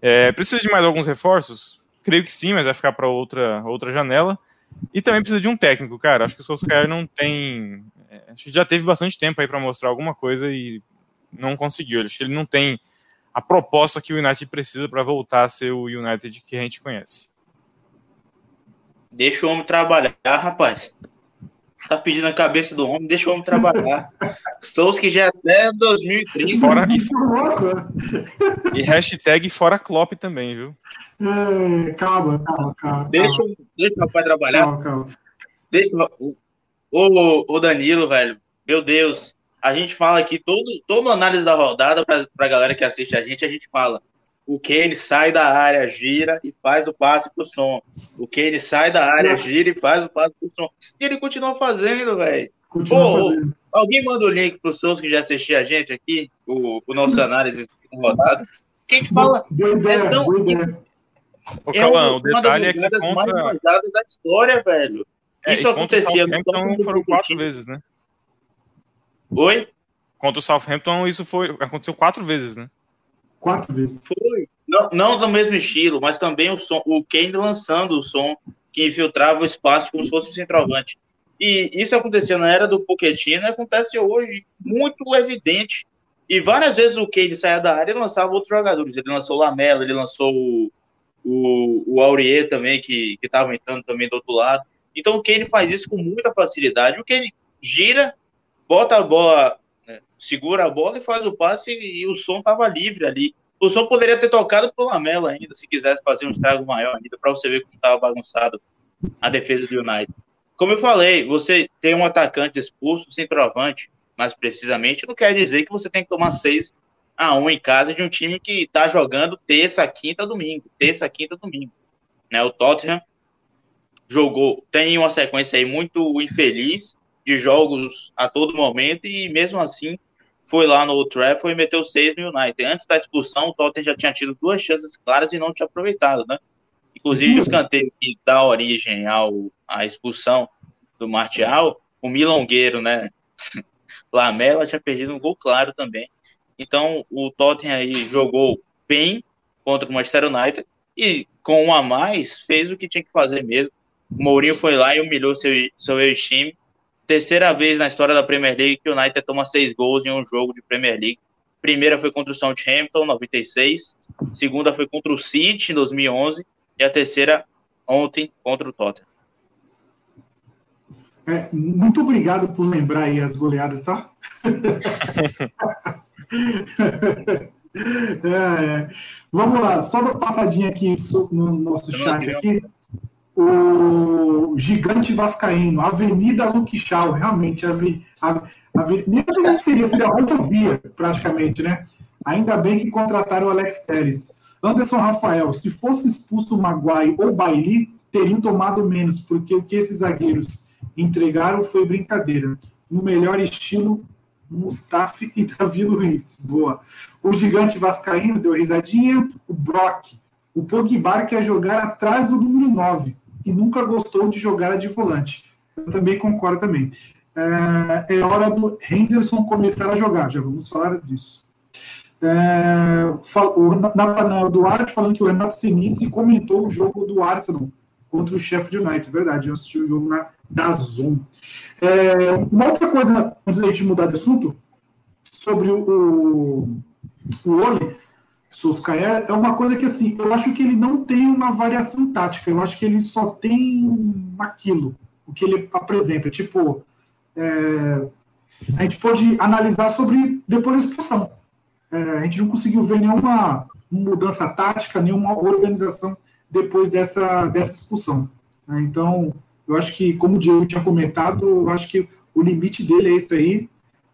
É, precisa de mais alguns reforços? Creio que sim, mas vai ficar para outra, outra janela. E também precisa de um técnico, cara. Acho que o Solskjaer não tem. é, Acho que já teve bastante tempo aí para mostrar alguma coisa e não conseguiu. Acho que ele não tem a proposta que o United precisa para voltar a ser o United que a gente conhece. Deixa o homem trabalhar, rapaz. Tá pedindo a cabeça do homem, deixa o homem trabalhar. Souls que já é até 2030. Fora, e, Isso é louco, e hashtag fora Klopp também, viu? É, calma, calma, calma. Deixa, o- deixa o rapaz trabalhar. calma, calma. Deixa o, o, o Danilo, velho. Meu Deus. A gente fala aqui, todo, toda análise da rodada, pra, pra galera que assiste a gente, a gente fala. O Kane sai da área, gira e faz o passe pro som. O Kane sai da área, gira e faz o passe pro som. E ele continua fazendo, velho. Alguém manda o link pro Souza que já assistiu a gente aqui, o, o nosso análise da rodada. Quem que fala? Ideia, é tão-. Ô, É Cauã, uma, o detalhe é que mais contra, manjadas da história, velho. é, Isso acontecia Tottenham foram do quatro vezes, né? Oi? Contra o Southampton isso foi aconteceu quatro vezes, né? Quatro vezes. Foi. Não, não do mesmo estilo, mas também o som, o Kane lançando o som que infiltrava o espaço como se fosse um centroavante. E isso acontecia na era do Pochettino, acontece hoje, muito evidente. E várias vezes o Kane saía da área e lançava outros jogadores. Ele lançou o Lamela, ele lançou o, o, o Aurier também, que estava entrando também do outro lado. Então o Kane faz isso com muita facilidade. O Kane gira, bota a bola, né, segura a bola e faz o passe e o som estava livre ali. O som poderia ter tocado pro Lamela ainda, se quisesse fazer um estrago maior ainda, para você ver como estava bagunçado a defesa do United. Como eu falei, você tem um atacante expulso, centroavante, mais precisamente, não quer dizer que você tem que tomar 6 a 1 em casa de um time que está jogando terça, quinta, domingo. Terça, quinta, domingo. Né, o Tottenham jogou, tem uma sequência aí muito infeliz de jogos a todo momento e mesmo assim foi lá no Old Trafford e meteu seis no United. Antes da expulsão, o Tottenham já tinha tido duas chances claras e não tinha aproveitado, né? Inclusive, o escanteio que dá origem ao, à expulsão do Martial, o milongueiro, né? Lamela tinha perdido um gol claro também. Então, o Tottenham aí jogou bem contra o Manchester United e com um a mais fez o que tinha que fazer mesmo. O Mourinho foi lá e humilhou seu, seu ex-time. Terceira vez na história da Premier League que o United toma seis gols em um jogo de Premier League. Primeira foi contra o Southampton, 96. Segunda foi contra o City, em 2011. E a terceira, ontem, contra o Tottenham. É, muito obrigado por lembrar aí as goleadas, tá? é, é. Vamos lá, só uma passadinha aqui no nosso chat aqui o gigante vascaíno, Avenida Luque Chau, realmente, a, a, a, seria, seria rodovia, praticamente, né? Ainda bem que contrataram o Alex Teres. Anderson Rafael, se fosse expulso o Maguai ou Bailey, teriam tomado menos, porque o que esses zagueiros entregaram foi brincadeira. No melhor estilo, Mustafa e Davi Luiz. Boa. O gigante vascaíno deu risadinha. O Brock. O Pogba quer jogar atrás do número 9 e nunca gostou de jogar de volante. Eu também concordo também. É, é hora do Henderson começar a jogar, já vamos falar disso. É, o Nathanael Duarte falando que o Renato Sinise comentou o jogo do Arsenal contra o Sheffield United, verdade, eu assisti o jogo na, da Zoom. É, uma outra coisa, antes da gente mudar de assunto, sobre o, o, o Oli, Solskjaer é uma coisa que, assim, eu acho que ele não tem uma variação tática, eu acho que ele só tem aquilo, o que ele apresenta. Tipo, é, a gente pode analisar sobre depois da expulsão. É, a gente não conseguiu ver nenhuma mudança tática, nenhuma organização depois dessa, dessa expulsão. Né? Então, eu acho que, como o Diego tinha comentado, eu acho que o limite dele é esse aí.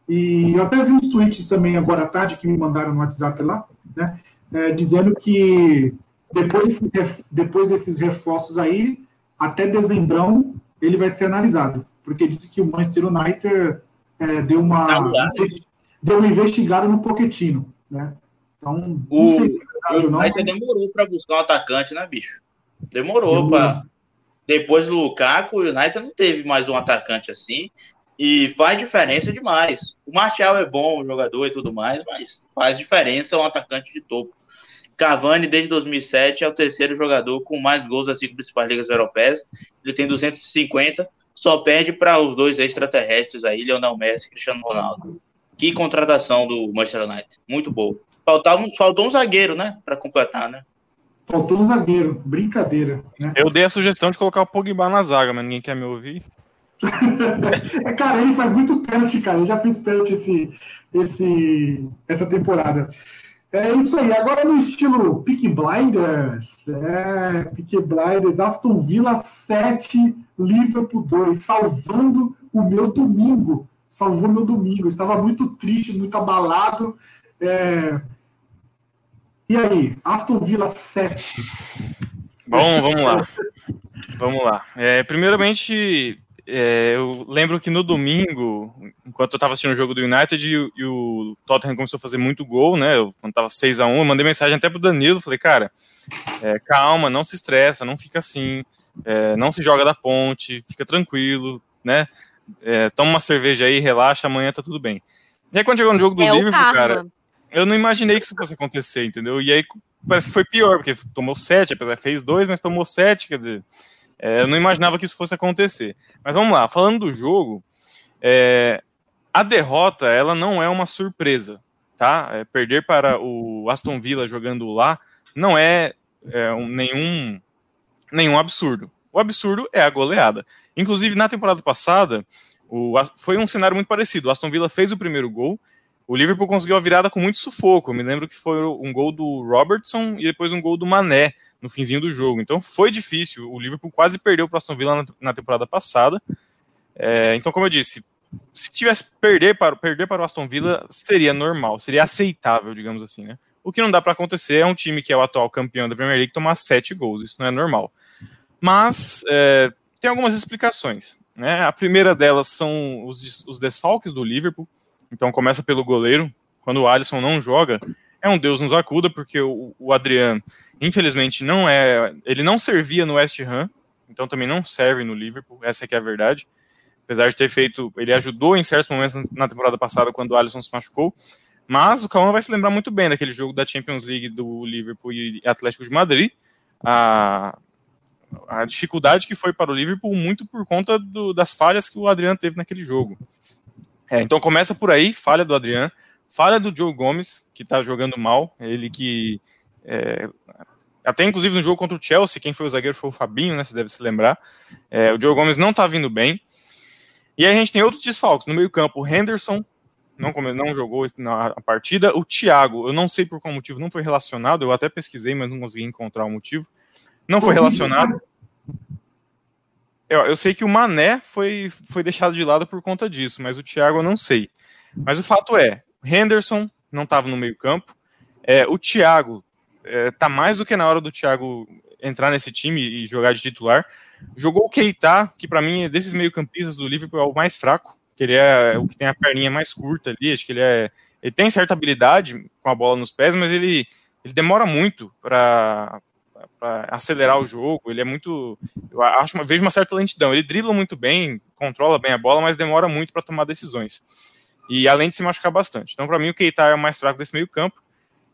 E eu até vi uns tweets também agora à tarde que me mandaram no WhatsApp lá, né? É, dizendo que depois, depois desses reforços aí, até dezembrão, ele vai ser analisado. Porque disse que o Manchester United é, deu uma. Deu uma investigada no Poquetino, né? Então, o, sei se é o United mas... demorou para buscar um atacante, né, bicho? Demorou, demorou. para. Depois do Lukaku, o United não teve mais um atacante assim. E faz diferença demais. O Martial é bom jogador e tudo mais, mas faz diferença um atacante de topo. Cavani, desde 2007, é o terceiro jogador com mais gols das cinco principais ligas europeias. Ele tem 250, só perde para os dois extraterrestres aí, Lionel Messi e Cristiano Ronaldo. Que contratação do Manchester United. Muito boa. Faltava, faltou um zagueiro, né? Para completar, né? Faltou um zagueiro. Brincadeira. Né? Eu dei a sugestão de colocar o Pogba na zaga, mas ninguém quer me ouvir. Cara, ele faz muito pênalti, cara. Ele já fez pênalti esse, esse, essa temporada. É isso aí. Agora no estilo Peak Blinders. É, Peak Blinders, Aston Villa 7, Liverpool 2, salvando o meu domingo. Salvou meu domingo. estava muito triste, muito abalado. É... E aí, Aston Villa 7. Bom, vamos lá. Vamos lá. É, primeiramente, é, eu lembro que no domingo, enquanto eu estava assistindo o jogo do United e, e, o Tottenham começou a fazer muito gol, né? Eu, quando estava 6 a 1 eu mandei mensagem até pro Danilo, falei, cara, é, calma, não se estressa, não fica assim, é, não se joga da ponte, fica tranquilo, né? É, toma uma cerveja aí, relaxa, amanhã tá tudo bem. E aí quando chegou no jogo do é Liverpool, cara, eu não imaginei que isso fosse acontecer, entendeu? E aí parece que foi pior, porque tomou 7, apesar fez 2, mas tomou 7, quer dizer É, eu não imaginava que isso fosse acontecer. Mas vamos lá, falando do jogo, é, a derrota ela não é uma surpresa, tá? É, perder para o Aston Villa jogando lá não é, é um, nenhum, nenhum absurdo. O absurdo é a goleada. Inclusive, na temporada passada, o, foi um cenário muito parecido. O Aston Villa fez o primeiro gol, o Liverpool conseguiu a virada com muito sufoco. Eu me lembro que foi um gol do Robertson e depois um gol do Mané no finzinho do jogo. Então foi difícil. O Liverpool quase perdeu para o Aston Villa na, temporada passada. É, então, como eu disse, se tivesse perder para, perder para o Aston Villa, seria normal, seria aceitável, digamos assim, né? O que não dá para acontecer é um time que é o atual campeão da Premier League tomar sete gols, isso não é normal. Mas é, tem algumas explicações. Né? A primeira delas são os, os desfalques do Liverpool. Então começa pelo goleiro. Quando o Alisson não joga, é um Deus nos acuda, porque o, o Adriano, infelizmente, não é. Ele não servia no West Ham, então também não serve no Liverpool, essa é que é a verdade apesar de ter feito, ele ajudou em certos momentos na temporada passada quando o Alisson se machucou, mas o Cauã vai se lembrar muito bem daquele jogo da Champions League do Liverpool e Atlético de Madrid, a, a dificuldade que foi para o Liverpool muito por conta do, das falhas que o Adriano teve naquele jogo. É, então começa por aí, falha do Adriano, falha do Joe Gomes, que está jogando mal, ele que é, até inclusive no jogo contra o Chelsea, quem foi o zagueiro foi o Fabinho, né? Você deve se lembrar. É, o Joe Gomes não está vindo bem. E aí a gente tem outros desfalques. No meio-campo, o Henderson não, não jogou na partida. O Thiago, eu não sei por qual motivo, não foi relacionado. Eu até pesquisei, mas não consegui encontrar o motivo. Não foi relacionado. Eu, eu sei que o Mané foi, foi deixado de lado por conta disso, mas o Thiago eu não sei. Mas o fato é, Henderson não estava no meio-campo. É, o Thiago é, tá mais do que na hora do Thiago entrar nesse time e jogar de titular. Jogou o Keita, que para mim, desses meio-campistas do Liverpool, é o mais fraco, que ele é o que tem a perninha mais curta ali, acho que ele é. Ele tem certa habilidade com a bola nos pés, mas ele, ele demora muito para acelerar o jogo. Ele é muito. Eu acho, vejo uma certa lentidão. Ele dribla muito bem, controla bem a bola, mas demora muito para tomar decisões. E além de se machucar bastante. Então, para mim, o Keita é o mais fraco desse meio-campo.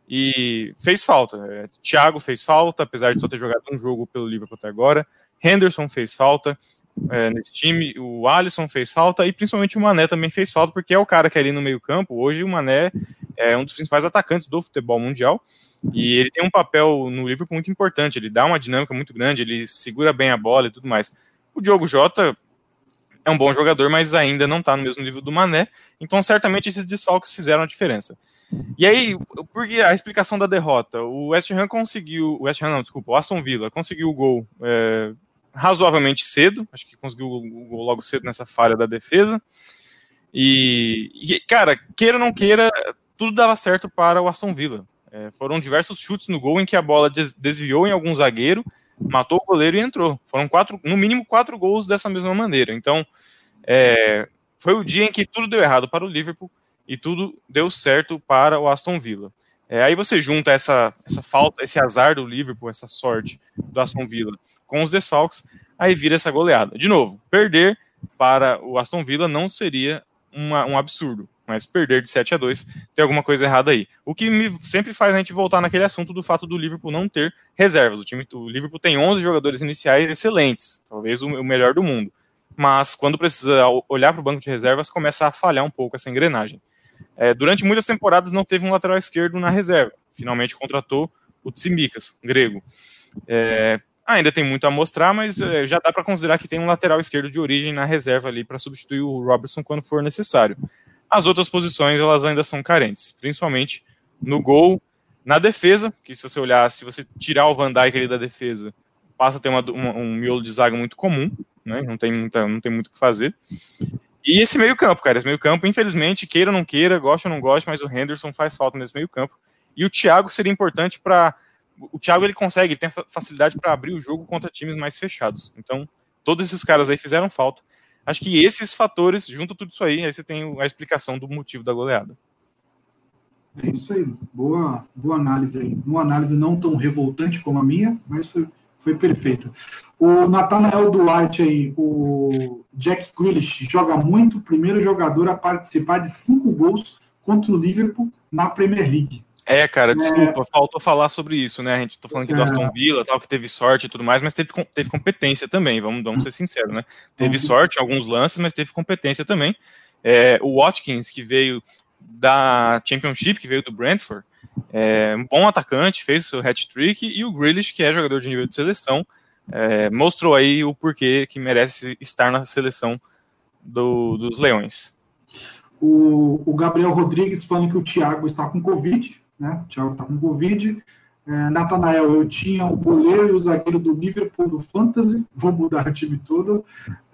E fez falta. É, Thiago fez falta, apesar de só ter jogado um jogo pelo Liverpool até agora. Henderson fez falta é, nesse time, o Alisson fez falta e principalmente o Mané também fez falta, porque é o cara que é ali no meio-campo. Hoje o Mané é um dos principais atacantes do futebol mundial e ele tem um papel no Liverpool muito importante. Ele dá uma dinâmica muito grande, ele segura bem a bola e tudo mais. O Diogo Jota é um bom jogador, mas ainda não está no mesmo nível do Mané, então certamente esses desfalques fizeram a diferença. E aí, porque a explicação da derrota, o West Ham conseguiu, o West Ham não, desculpa, o Aston Villa conseguiu o gol é, razoavelmente cedo, acho que conseguiu o gol logo cedo nessa falha da defesa. E, e cara, queira ou não queira, tudo dava certo para o Aston Villa. É, foram diversos chutes no gol em que a bola desviou em algum zagueiro, matou o goleiro e entrou. Foram quatro, no mínimo quatro gols dessa mesma maneira. Então, é, foi o dia em que tudo deu errado para o Liverpool e tudo deu certo para o Aston Villa. É, aí você junta essa, essa falta, esse azar do Liverpool, essa sorte do Aston Villa com os desfalques, aí vira essa goleada. De novo, perder para o Aston Villa não seria uma, um absurdo, mas perder de 7 a 2 tem alguma coisa errada aí. O que me, sempre faz a gente voltar naquele assunto do fato do Liverpool não ter reservas. O time do Liverpool tem 11 jogadores iniciais excelentes, talvez o, o melhor do mundo. Mas quando precisa olhar para o banco de reservas, começa a falhar um pouco essa engrenagem. É, durante muitas temporadas não teve um lateral esquerdo na reserva. Finalmente contratou o Tsimikas, grego. É, ainda tem muito a mostrar, mas é, já dá para considerar que tem um lateral esquerdo de origem na reserva ali para substituir o Robertson quando for necessário. As outras posições elas ainda são carentes, principalmente no gol, na defesa, que se você olhar, se você tirar o Van Dijk ali da defesa, passa a ter uma, um miolo de zaga muito comum, né? Não tem muita, não tem muito o que fazer. E esse meio-campo, cara, esse meio-campo, infelizmente, queira ou não queira, gosta ou não gosta, mas o Henderson faz falta nesse meio-campo. E o Thiago seria importante para. O Thiago ele consegue, ele tem facilidade para abrir o jogo contra times mais fechados. Então, todos esses caras aí fizeram falta. Acho que esses fatores, junto tudo isso aí, aí você tem a explicação do motivo da goleada. É isso aí, boa, boa análise aí. Uma análise não tão revoltante como a minha, mas foi foi perfeito. O Nathanael Duarte aí, o Jack Grealish joga muito, primeiro jogador a participar de cinco gols contra o Liverpool na Premier League. É, cara, desculpa, é... faltou falar sobre isso, né? A gente tá falando aqui do é. Aston Villa, tal, que teve sorte e tudo mais, mas teve, teve competência também, vamos, vamos ser sinceros, né? Teve uhum. sorte em alguns lances, mas teve competência também. É, o Watkins, que veio da Championship, que veio do Brentford, é um bom atacante, fez seu hat-trick, e o Grealish, que é jogador de nível de seleção, é, mostrou aí o porquê que merece estar na seleção do, dos Leões. O, o, Gabriel Rodrigues falando que o Thiago está com Covid, né? O Thiago está com Covid. É, Natanael, eu tinha o goleiro e o zagueiro do Liverpool do Fantasy, vou mudar o time todo.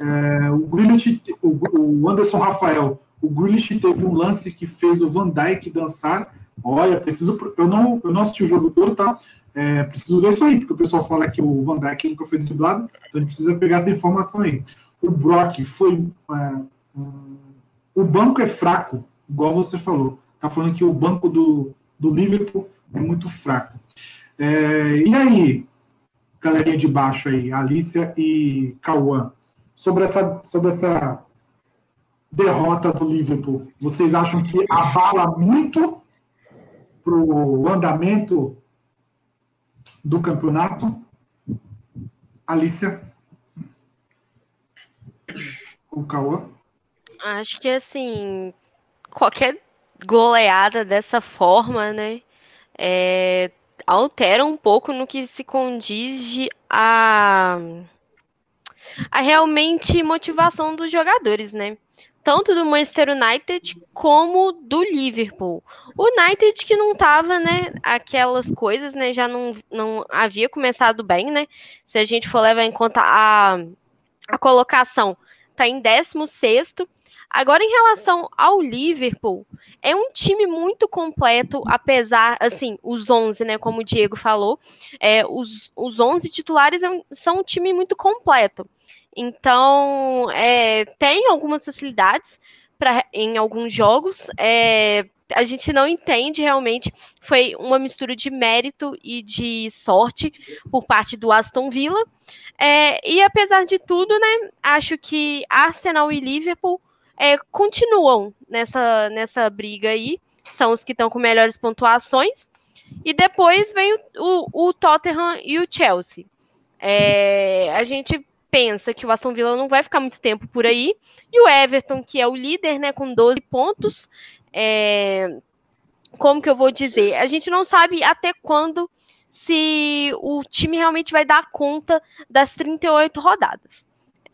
É, o, Grealish, o, o Anderson Rafael, o Grealish teve um lance que fez o Van Dijk dançar. Olha, preciso. Eu não, eu não assisti o jogo todo, tá? É, preciso ver isso aí, porque o pessoal fala que o Van Dijk nunca foi driblado, então a gente precisa pegar essa informação aí. O Brock foi. É, o banco é fraco, igual você falou. Tá falando que o banco do, do Liverpool é muito fraco. É, e aí, galerinha de baixo aí, Alicia e Cauã, sobre essa, sobre essa derrota do Liverpool, vocês acham que abala muito para o andamento do campeonato? Alicia? O Cauã? Acho que assim, qualquer goleada dessa forma, né? É, altera um pouco no que se condiz de a, a realmente motivação dos jogadores, né? Tanto do Manchester United como do Liverpool. O United que não tava, né, aquelas coisas, né, já não, não havia começado bem, né? Se a gente for levar em conta a, a colocação, tá em 16 Agora, em relação ao Liverpool, é um time muito completo, apesar, assim, os 11, né, como o Diego falou, é, os, os 11 titulares é são um time muito completo. Então, é, tem algumas facilidades pra, em alguns jogos, é, a gente não entende realmente, foi uma mistura de mérito e de sorte por parte do Aston Villa, é, e apesar de tudo, né, acho que Arsenal e Liverpool é, continuam nessa, nessa briga aí, são os que estão com melhores pontuações. E depois vem o, o, Tottenham e o Chelsea. É, a gente pensa que o Aston Villa não vai ficar muito tempo por aí. E o Everton, que é o líder, né, com 12 pontos. É, como que eu vou dizer? A gente não sabe até quando se o time realmente vai dar conta das 38 rodadas.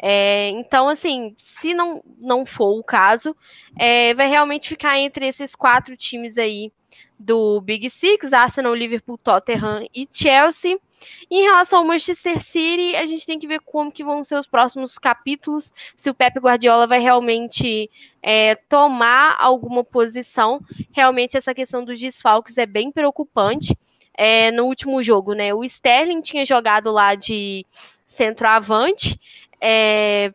É, então, assim, se não, não for o caso, é, vai realmente ficar entre esses quatro times aí do Big Six, Arsenal, Liverpool, Tottenham e Chelsea. E em relação ao Manchester City, a gente tem que ver como que vão ser os próximos capítulos, se o Pep Guardiola vai realmente é, tomar alguma posição. Realmente essa questão dos desfalques é bem preocupante. É, no último jogo, né? O Sterling tinha jogado lá de centroavante é,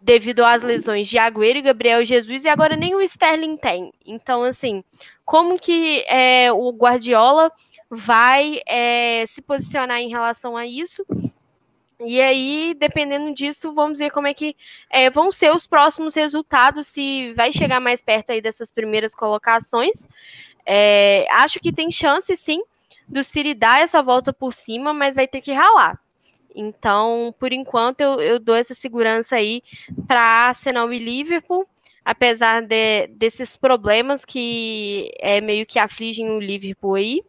devido às lesões de Agüero e Gabriel Jesus, e agora nem o Sterling tem. Então, assim, como que é, o Guardiola vai é, se posicionar em relação a isso? E aí, dependendo disso, vamos ver como é que é, vão ser os próximos resultados, se vai chegar mais perto aí dessas primeiras colocações. É, acho que tem chance, sim, do City dar essa volta por cima, mas vai ter que ralar. Então, por enquanto, eu, eu dou essa segurança aí para Arsenal e Liverpool, apesar de, desses problemas que é meio que afligem o Liverpool aí.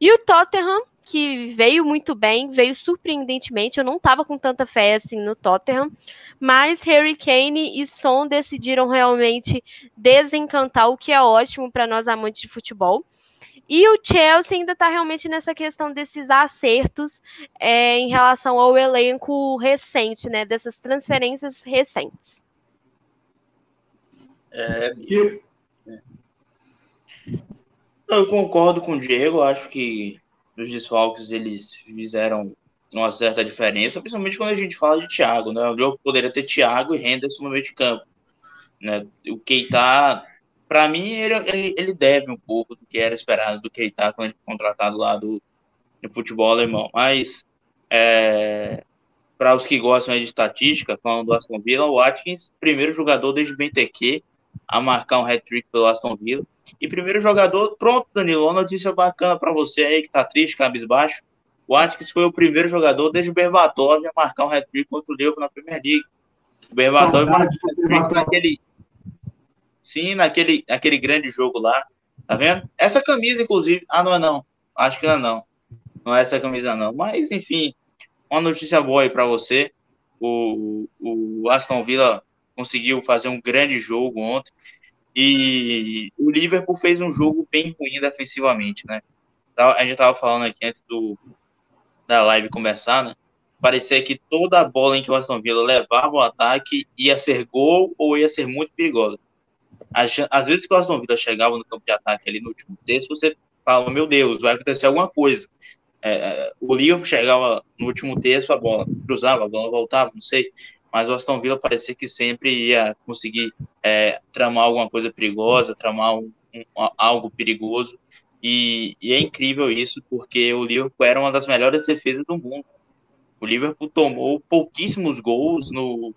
E o Tottenham, que veio muito bem, veio surpreendentemente. Eu não estava com tanta fé assim no Tottenham, mas Harry Kane e Son decidiram realmente desencantar, o que é ótimo para nós amantes de futebol. E o Chelsea ainda está realmente nessa questão desses acertos é, em relação ao elenco recente, né? Dessas transferências recentes. É, eu concordo com o Diego, acho que os desfalques eles fizeram uma certa diferença, principalmente quando a gente fala de Thiago, né? Jogo poderia ter Thiago e Henderson no meio de campo. Né? O Keita para mim, ele, ele, ele, deve um pouco do que era esperado do Keita quando ele foi contratado lá do, do futebol alemão. Mas, é, para os que gostam de estatística, falando do Aston Villa, o Watkins, primeiro jogador desde Benteke a marcar um hat-trick pelo Aston Villa. E primeiro jogador, pronto, Danilo, uma notícia bacana para você aí que tá triste, cabisbaixo. O Atkins foi o primeiro jogador desde o Berbatov a marcar um hat-trick contra o Liverpool na Premier League. O Berbatov marcou um naquele... Sim, naquele, naquele grande jogo lá. Tá vendo? Essa camisa, inclusive... Ah, não é não. Acho que não é não. Não é essa camisa não. Mas, enfim, uma notícia boa aí para você. O, o Aston Villa conseguiu fazer um grande jogo ontem. E o Liverpool fez um jogo bem ruim defensivamente, né? A gente tava falando aqui antes do, da live começar, né? Parecia que toda a bola em que o Aston Villa levava o ataque ia ser gol ou ia ser muito perigosa. Às vezes que o Aston Villa chegava no campo de ataque ali no último terço, você fala, meu Deus, vai acontecer alguma coisa. É, é o Liverpool chegava no último terço, a bola cruzava, a bola voltava, não sei. Mas o Aston Villa parecia que sempre ia conseguir é, tramar alguma coisa perigosa, tramar um, um, algo perigoso. E, e, é incrível isso, porque o Liverpool era uma das melhores defesas do mundo. O Liverpool tomou pouquíssimos gols no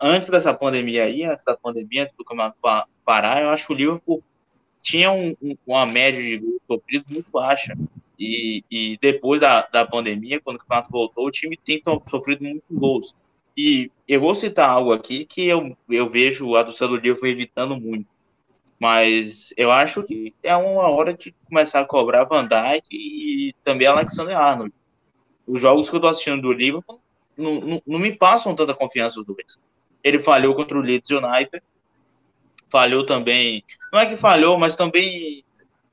antes dessa pandemia aí, antes da pandemia, antes do campeonato parar, eu acho que o Liverpool tinha um, um, uma média de gols sofridos muito baixa. E, e depois da, da pandemia, quando o campeonato voltou, o time tem sofrido muitos gols. E eu vou citar algo aqui que eu, eu vejo a do Liverpool evitando muito. Mas eu acho que é uma hora de começar a cobrar Van Dijk e também Alexander Arnold. Os jogos que eu tô assistindo do Liverpool não, não, não me passam tanta confiança os dois. Ele falhou contra o Leeds United, falhou também. Não é que falhou, mas também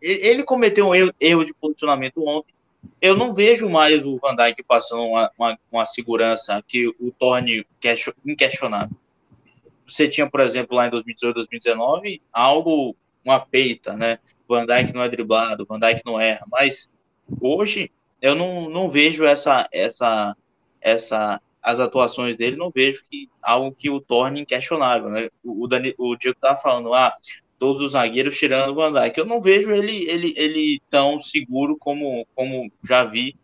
ele cometeu um erro, erro de posicionamento ontem. Eu não vejo mais o Van Dijk passando uma, uma, uma segurança que o torne inquestionável você tinha, por exemplo, lá em 2018, 2019, algo, uma peita, né? Van Dijk não é driblado, Van Dijk não erra, mas hoje eu não, não vejo essa, essa, essa, as atuações dele, não vejo que algo que o torne inquestionável, né? O, o, Dani, o Diego tava falando, ah, todos os zagueiros tirando o Van Dijk, eu não vejo ele, ele, ele tão seguro como, como já vi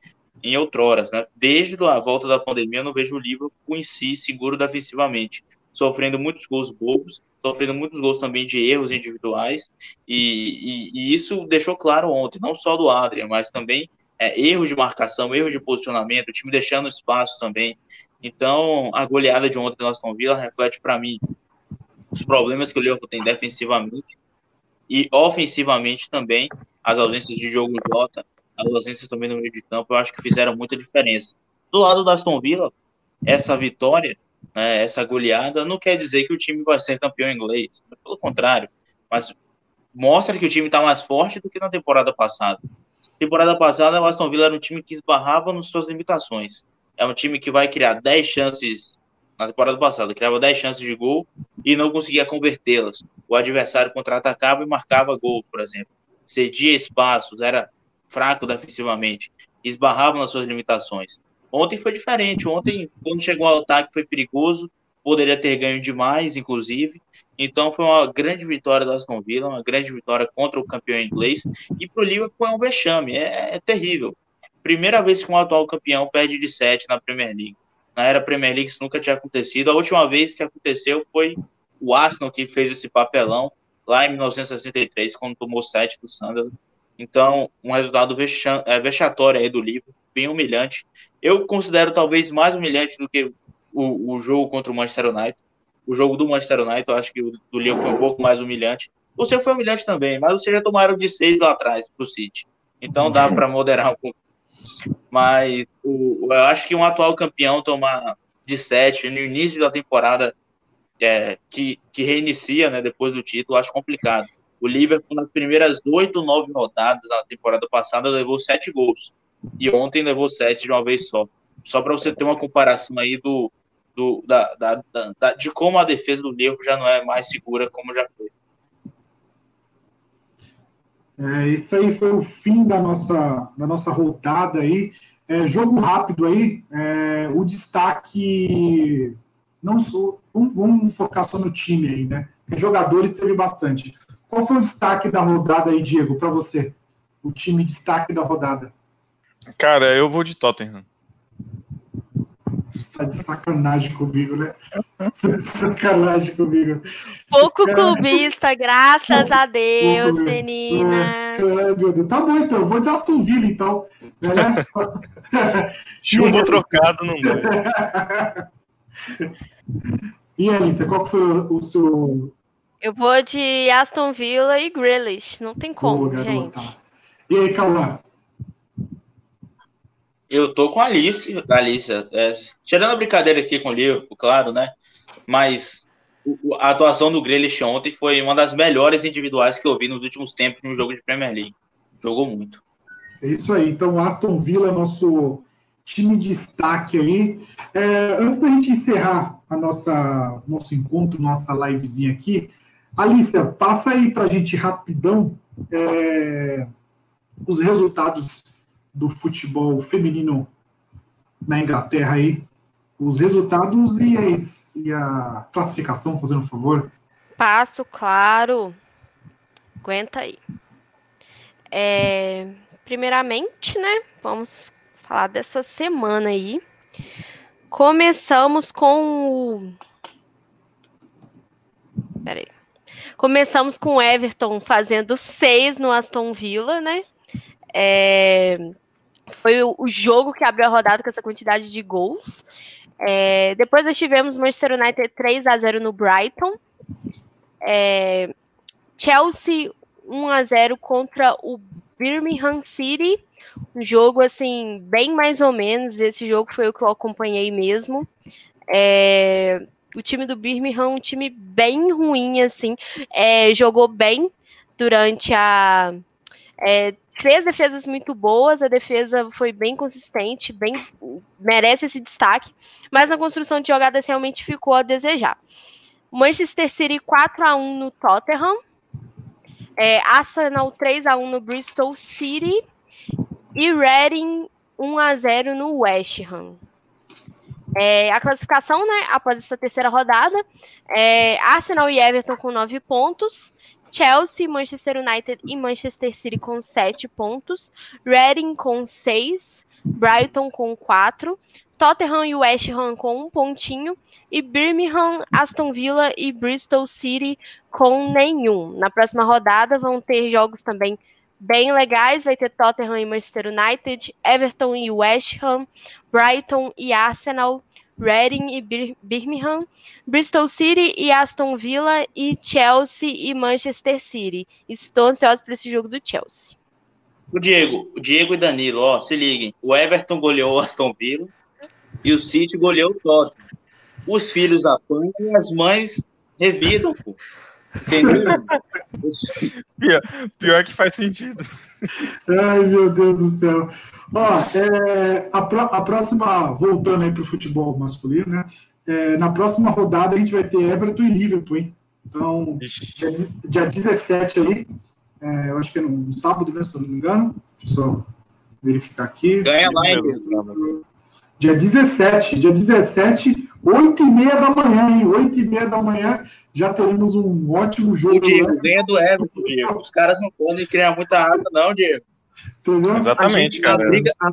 em outroras, né? Desde a volta da pandemia, eu não vejo o Liverpool em si seguro defensivamente sofrendo muitos gols bobos, sofrendo muitos gols também de erros individuais, e, e, e isso deixou claro ontem, não só do Adrian, mas também é, erros de marcação, erros de posicionamento, o time deixando espaço também. Então, a goleada de ontem do Aston Villa reflete para mim os problemas que o Liverpool tem defensivamente e ofensivamente também, as ausências de jogo Jota, as ausências também no meio de campo, eu acho que fizeram muita diferença. Do lado do Aston Villa, essa vitória né, essa goleada, não quer dizer que o time vai ser campeão inglês. Pelo contrário, mas mostra que o time está mais forte do que na temporada passada. Temporada passada, o Aston Villa era um time que esbarrava nas suas limitações. É um time que vai criar 10 chances na temporada passada, criava 10 chances de gol e não conseguia convertê-las. O adversário contra-atacava e marcava gol, por exemplo. Cedia espaços, era fraco defensivamente, esbarrava nas suas limitações. Ontem foi diferente. Ontem, quando chegou ao ataque, foi perigoso. Poderia ter ganho demais, inclusive. Então, foi uma grande vitória do Aston Villa, uma grande vitória contra o campeão inglês. E para o Liverpool é um vexame. É, é, terrível. Primeira vez que um atual campeão perde de 7 na Premier League. Na era Premier League, isso nunca tinha acontecido. A última vez que aconteceu foi o Arsenal que fez esse papelão lá em 1963, quando tomou 7 do Sunderland. Então, um resultado é, vexatório aí do Liverpool, bem humilhante. Eu considero talvez mais humilhante do que o, o jogo contra o Manchester United. O jogo do Manchester United, eu acho que o do Lyon foi um pouco mais humilhante. O seu foi humilhante também, mas vocês já tomaram de seis lá atrás para o City. Então dá para moderar um pouco. Mas o, eu acho que um atual campeão tomar de sete no início da temporada é, que, que reinicia né, depois do título, acho complicado. O Liverpool, nas primeiras oito, nove rodadas da temporada passada, levou sete gols e ontem levou sete de uma vez só. Só para você ter uma comparação aí do, do da, da, da, de como a defesa do Liverpool já não é mais segura como já foi. É, esse aí foi o fim da nossa, da nossa rodada aí. É, jogo rápido aí, é, o destaque. Não sou, vamos, vamos, focar só no time aí, né? Porque jogadores teve bastante. Qual foi o destaque da rodada aí, Diego, para você? O time destaque da rodada? Cara, eu vou de Tottenham. Tá de sacanagem comigo, né? sacanagem comigo. Pouco clubista, graças a Deus, menina. meu Deus. Tá bom, então. Eu vou de Aston Villa, então. Né? Chumbo trocado não dá. E Alice, qual foi o seu. Eu vou de Aston Villa e Grealish. Não tem como, Boa, gente. E aí, Cauã? Eu tô com a Alice, Alice é, tirando a brincadeira aqui com o Liverpool, claro, né? Mas a atuação do Grealish ontem foi uma das melhores individuais que eu vi nos últimos tempos no jogo de Premier League. Jogou muito. É isso aí. Então, Aston Villa, nosso time de destaque aí. É, antes da gente encerrar a nossa nosso encontro, nossa livezinha aqui, Alicia, passa aí para a gente rapidão é, os resultados do futebol feminino na Inglaterra aí, os resultados e a, e a classificação, fazendo um favor. Passo, claro. Aguenta aí. É, primeiramente, né? Vamos falar dessa semana aí. Começamos com o. Peraí. Começamos com o Everton fazendo seis no Aston Villa, né? É, foi o, jogo que abriu a rodada com essa quantidade de gols. É, depois nós tivemos Manchester United 3 a 0 no Brighton. É, Chelsea 1 a 0 contra o Birmingham City. Um jogo assim, bem mais ou menos. Esse jogo foi o que eu acompanhei mesmo. É, o time do Birmingham, um time bem ruim, assim, é, jogou bem durante a. É, fez defesas muito boas, a defesa foi bem consistente, bem merece esse destaque, mas na construção de jogadas realmente ficou a desejar. Manchester City 4 a 1 no Tottenham, é, Arsenal 3 a 1 no Bristol City e Reading 1 a 0 no West Ham. É, a classificação, né, após essa terceira rodada, é, Arsenal e Everton com 9 pontos, Chelsea, Manchester United e Manchester City com 7 pontos, Reading com 6, Brighton com 4, Tottenham e West Ham com um pontinho e Birmingham, Aston Villa e Bristol City com nenhum. Na próxima rodada vão ter jogos também bem legais, vai ter Tottenham e Manchester United, Everton e West Ham, Brighton e Arsenal, Reading e Bir Birmingham, Bristol City e Aston Villa e Chelsea e Manchester City. Estou ansioso para esse jogo do Chelsea. O Diego, o Diego e Danilo, ó, se liguem. O Everton goleou o Aston Villa e o City goleou o Tottenham. Os filhos apanham e as mães revidam, pô. Entendeu? pior, pior que faz sentido. Ai, meu Deus do céu. Ó, é, a, pro, a próxima, voltando aí para o futebol masculino, né? É, na próxima rodada a gente vai ter Everton e Liverpool, hein? Então, dia, dia 17 aí, é, eu acho que é no, no sábado, né? Se eu não me engano. Deixa eu só verificar aqui. Ganha lá, hein? Dia 17, dia 17, 8 e meia da manhã, hein? 8 e meia da manhã, já teremos um ótimo jogo. O Diego, ganha do Everton, Diego. Os caras não podem criar muita água, não, Diego. Entendeu? Exatamente, a cara. A briga, a,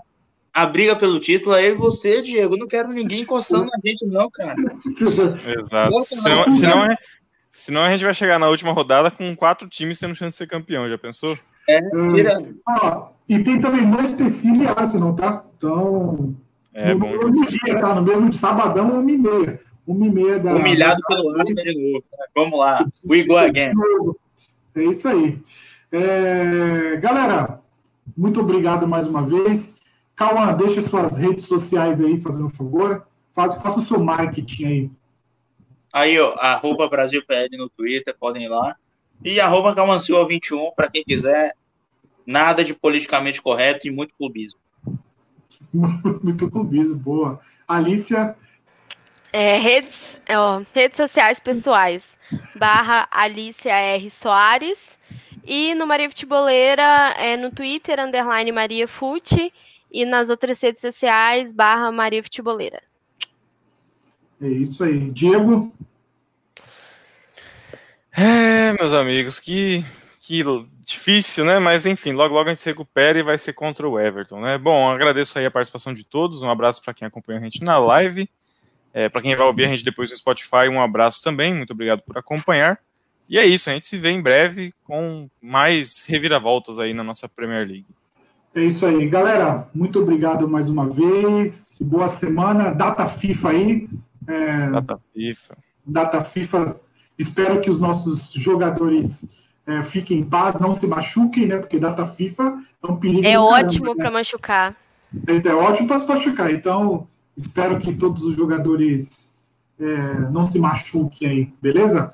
a briga, pelo título é eu e você, Diego. Não quero ninguém encostando na gente, não, cara. Exato. senão, senão, é, senão a gente vai chegar na última rodada com quatro times tendo chance de ser campeão, já pensou? É, tira. Ah, e tem também Manchester City e Arsenal, tá? Então. É, no bom mesmo dia, tá? No mesmo sabadão, uma e meia. Uma e meia da. Humilhado pelo Arsenal de novo. Vamos lá. We go again. É isso aí. É... Galera, muito obrigado mais uma vez. Cauã, deixa suas redes sociais aí, fazendo um favor. Faça, faça o seu marketing aí. Aí, ó, arroba BrasilPL no Twitter, podem ir lá. E arroba Calmancil21, para quem quiser. Nada de politicamente correto e muito clubismo. muito clubismo, boa. Alicia. É, redes, ó, redes sociais pessoais. Barra Alicia R. Soares. E no Maria Futeboleira, é no Twitter, underline Maria Fute, e nas outras redes sociais, barra Maria Futeboleira. É isso aí. Diego? É, meus amigos, que, que difícil, né? Mas enfim, logo logo a gente se recupera e vai ser contra o Everton, né? Bom, agradeço aí a participação de todos, um abraço para quem acompanha a gente na live. É, para quem vai ouvir a gente depois no Spotify, um abraço também, muito obrigado por acompanhar. E é isso, a gente se vê em breve com mais reviravoltas aí na nossa Premier League. É isso aí, galera. Muito obrigado mais uma vez. Boa semana. Data FIFA aí. É... Data FIFA. Data FIFA. Espero que os nossos jogadores é, fiquem em paz, não se machuquem, né? Porque data FIFA é um perigo. É ótimo para machucar. É, é ótimo para se machucar. Então, espero que todos os jogadores é, não se machuquem aí, beleza?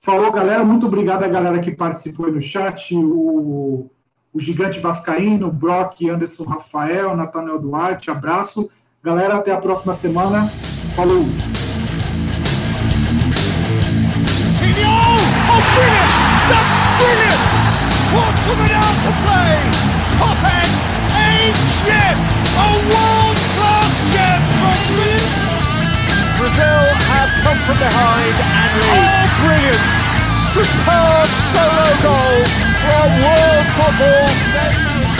Falou, galera. Muito obrigado a galera que participou aí no chat. O, o Gigante Vascaíno, Brock, Anderson Rafael, Nathaniel Duarte. Abraço. Galera, até a próxima semana. Falou! What's coming out to play? Top end, ancient! A world-class gem from Brazil have come from behind and lead. Oh, brilliant! Superb solo goal from world football.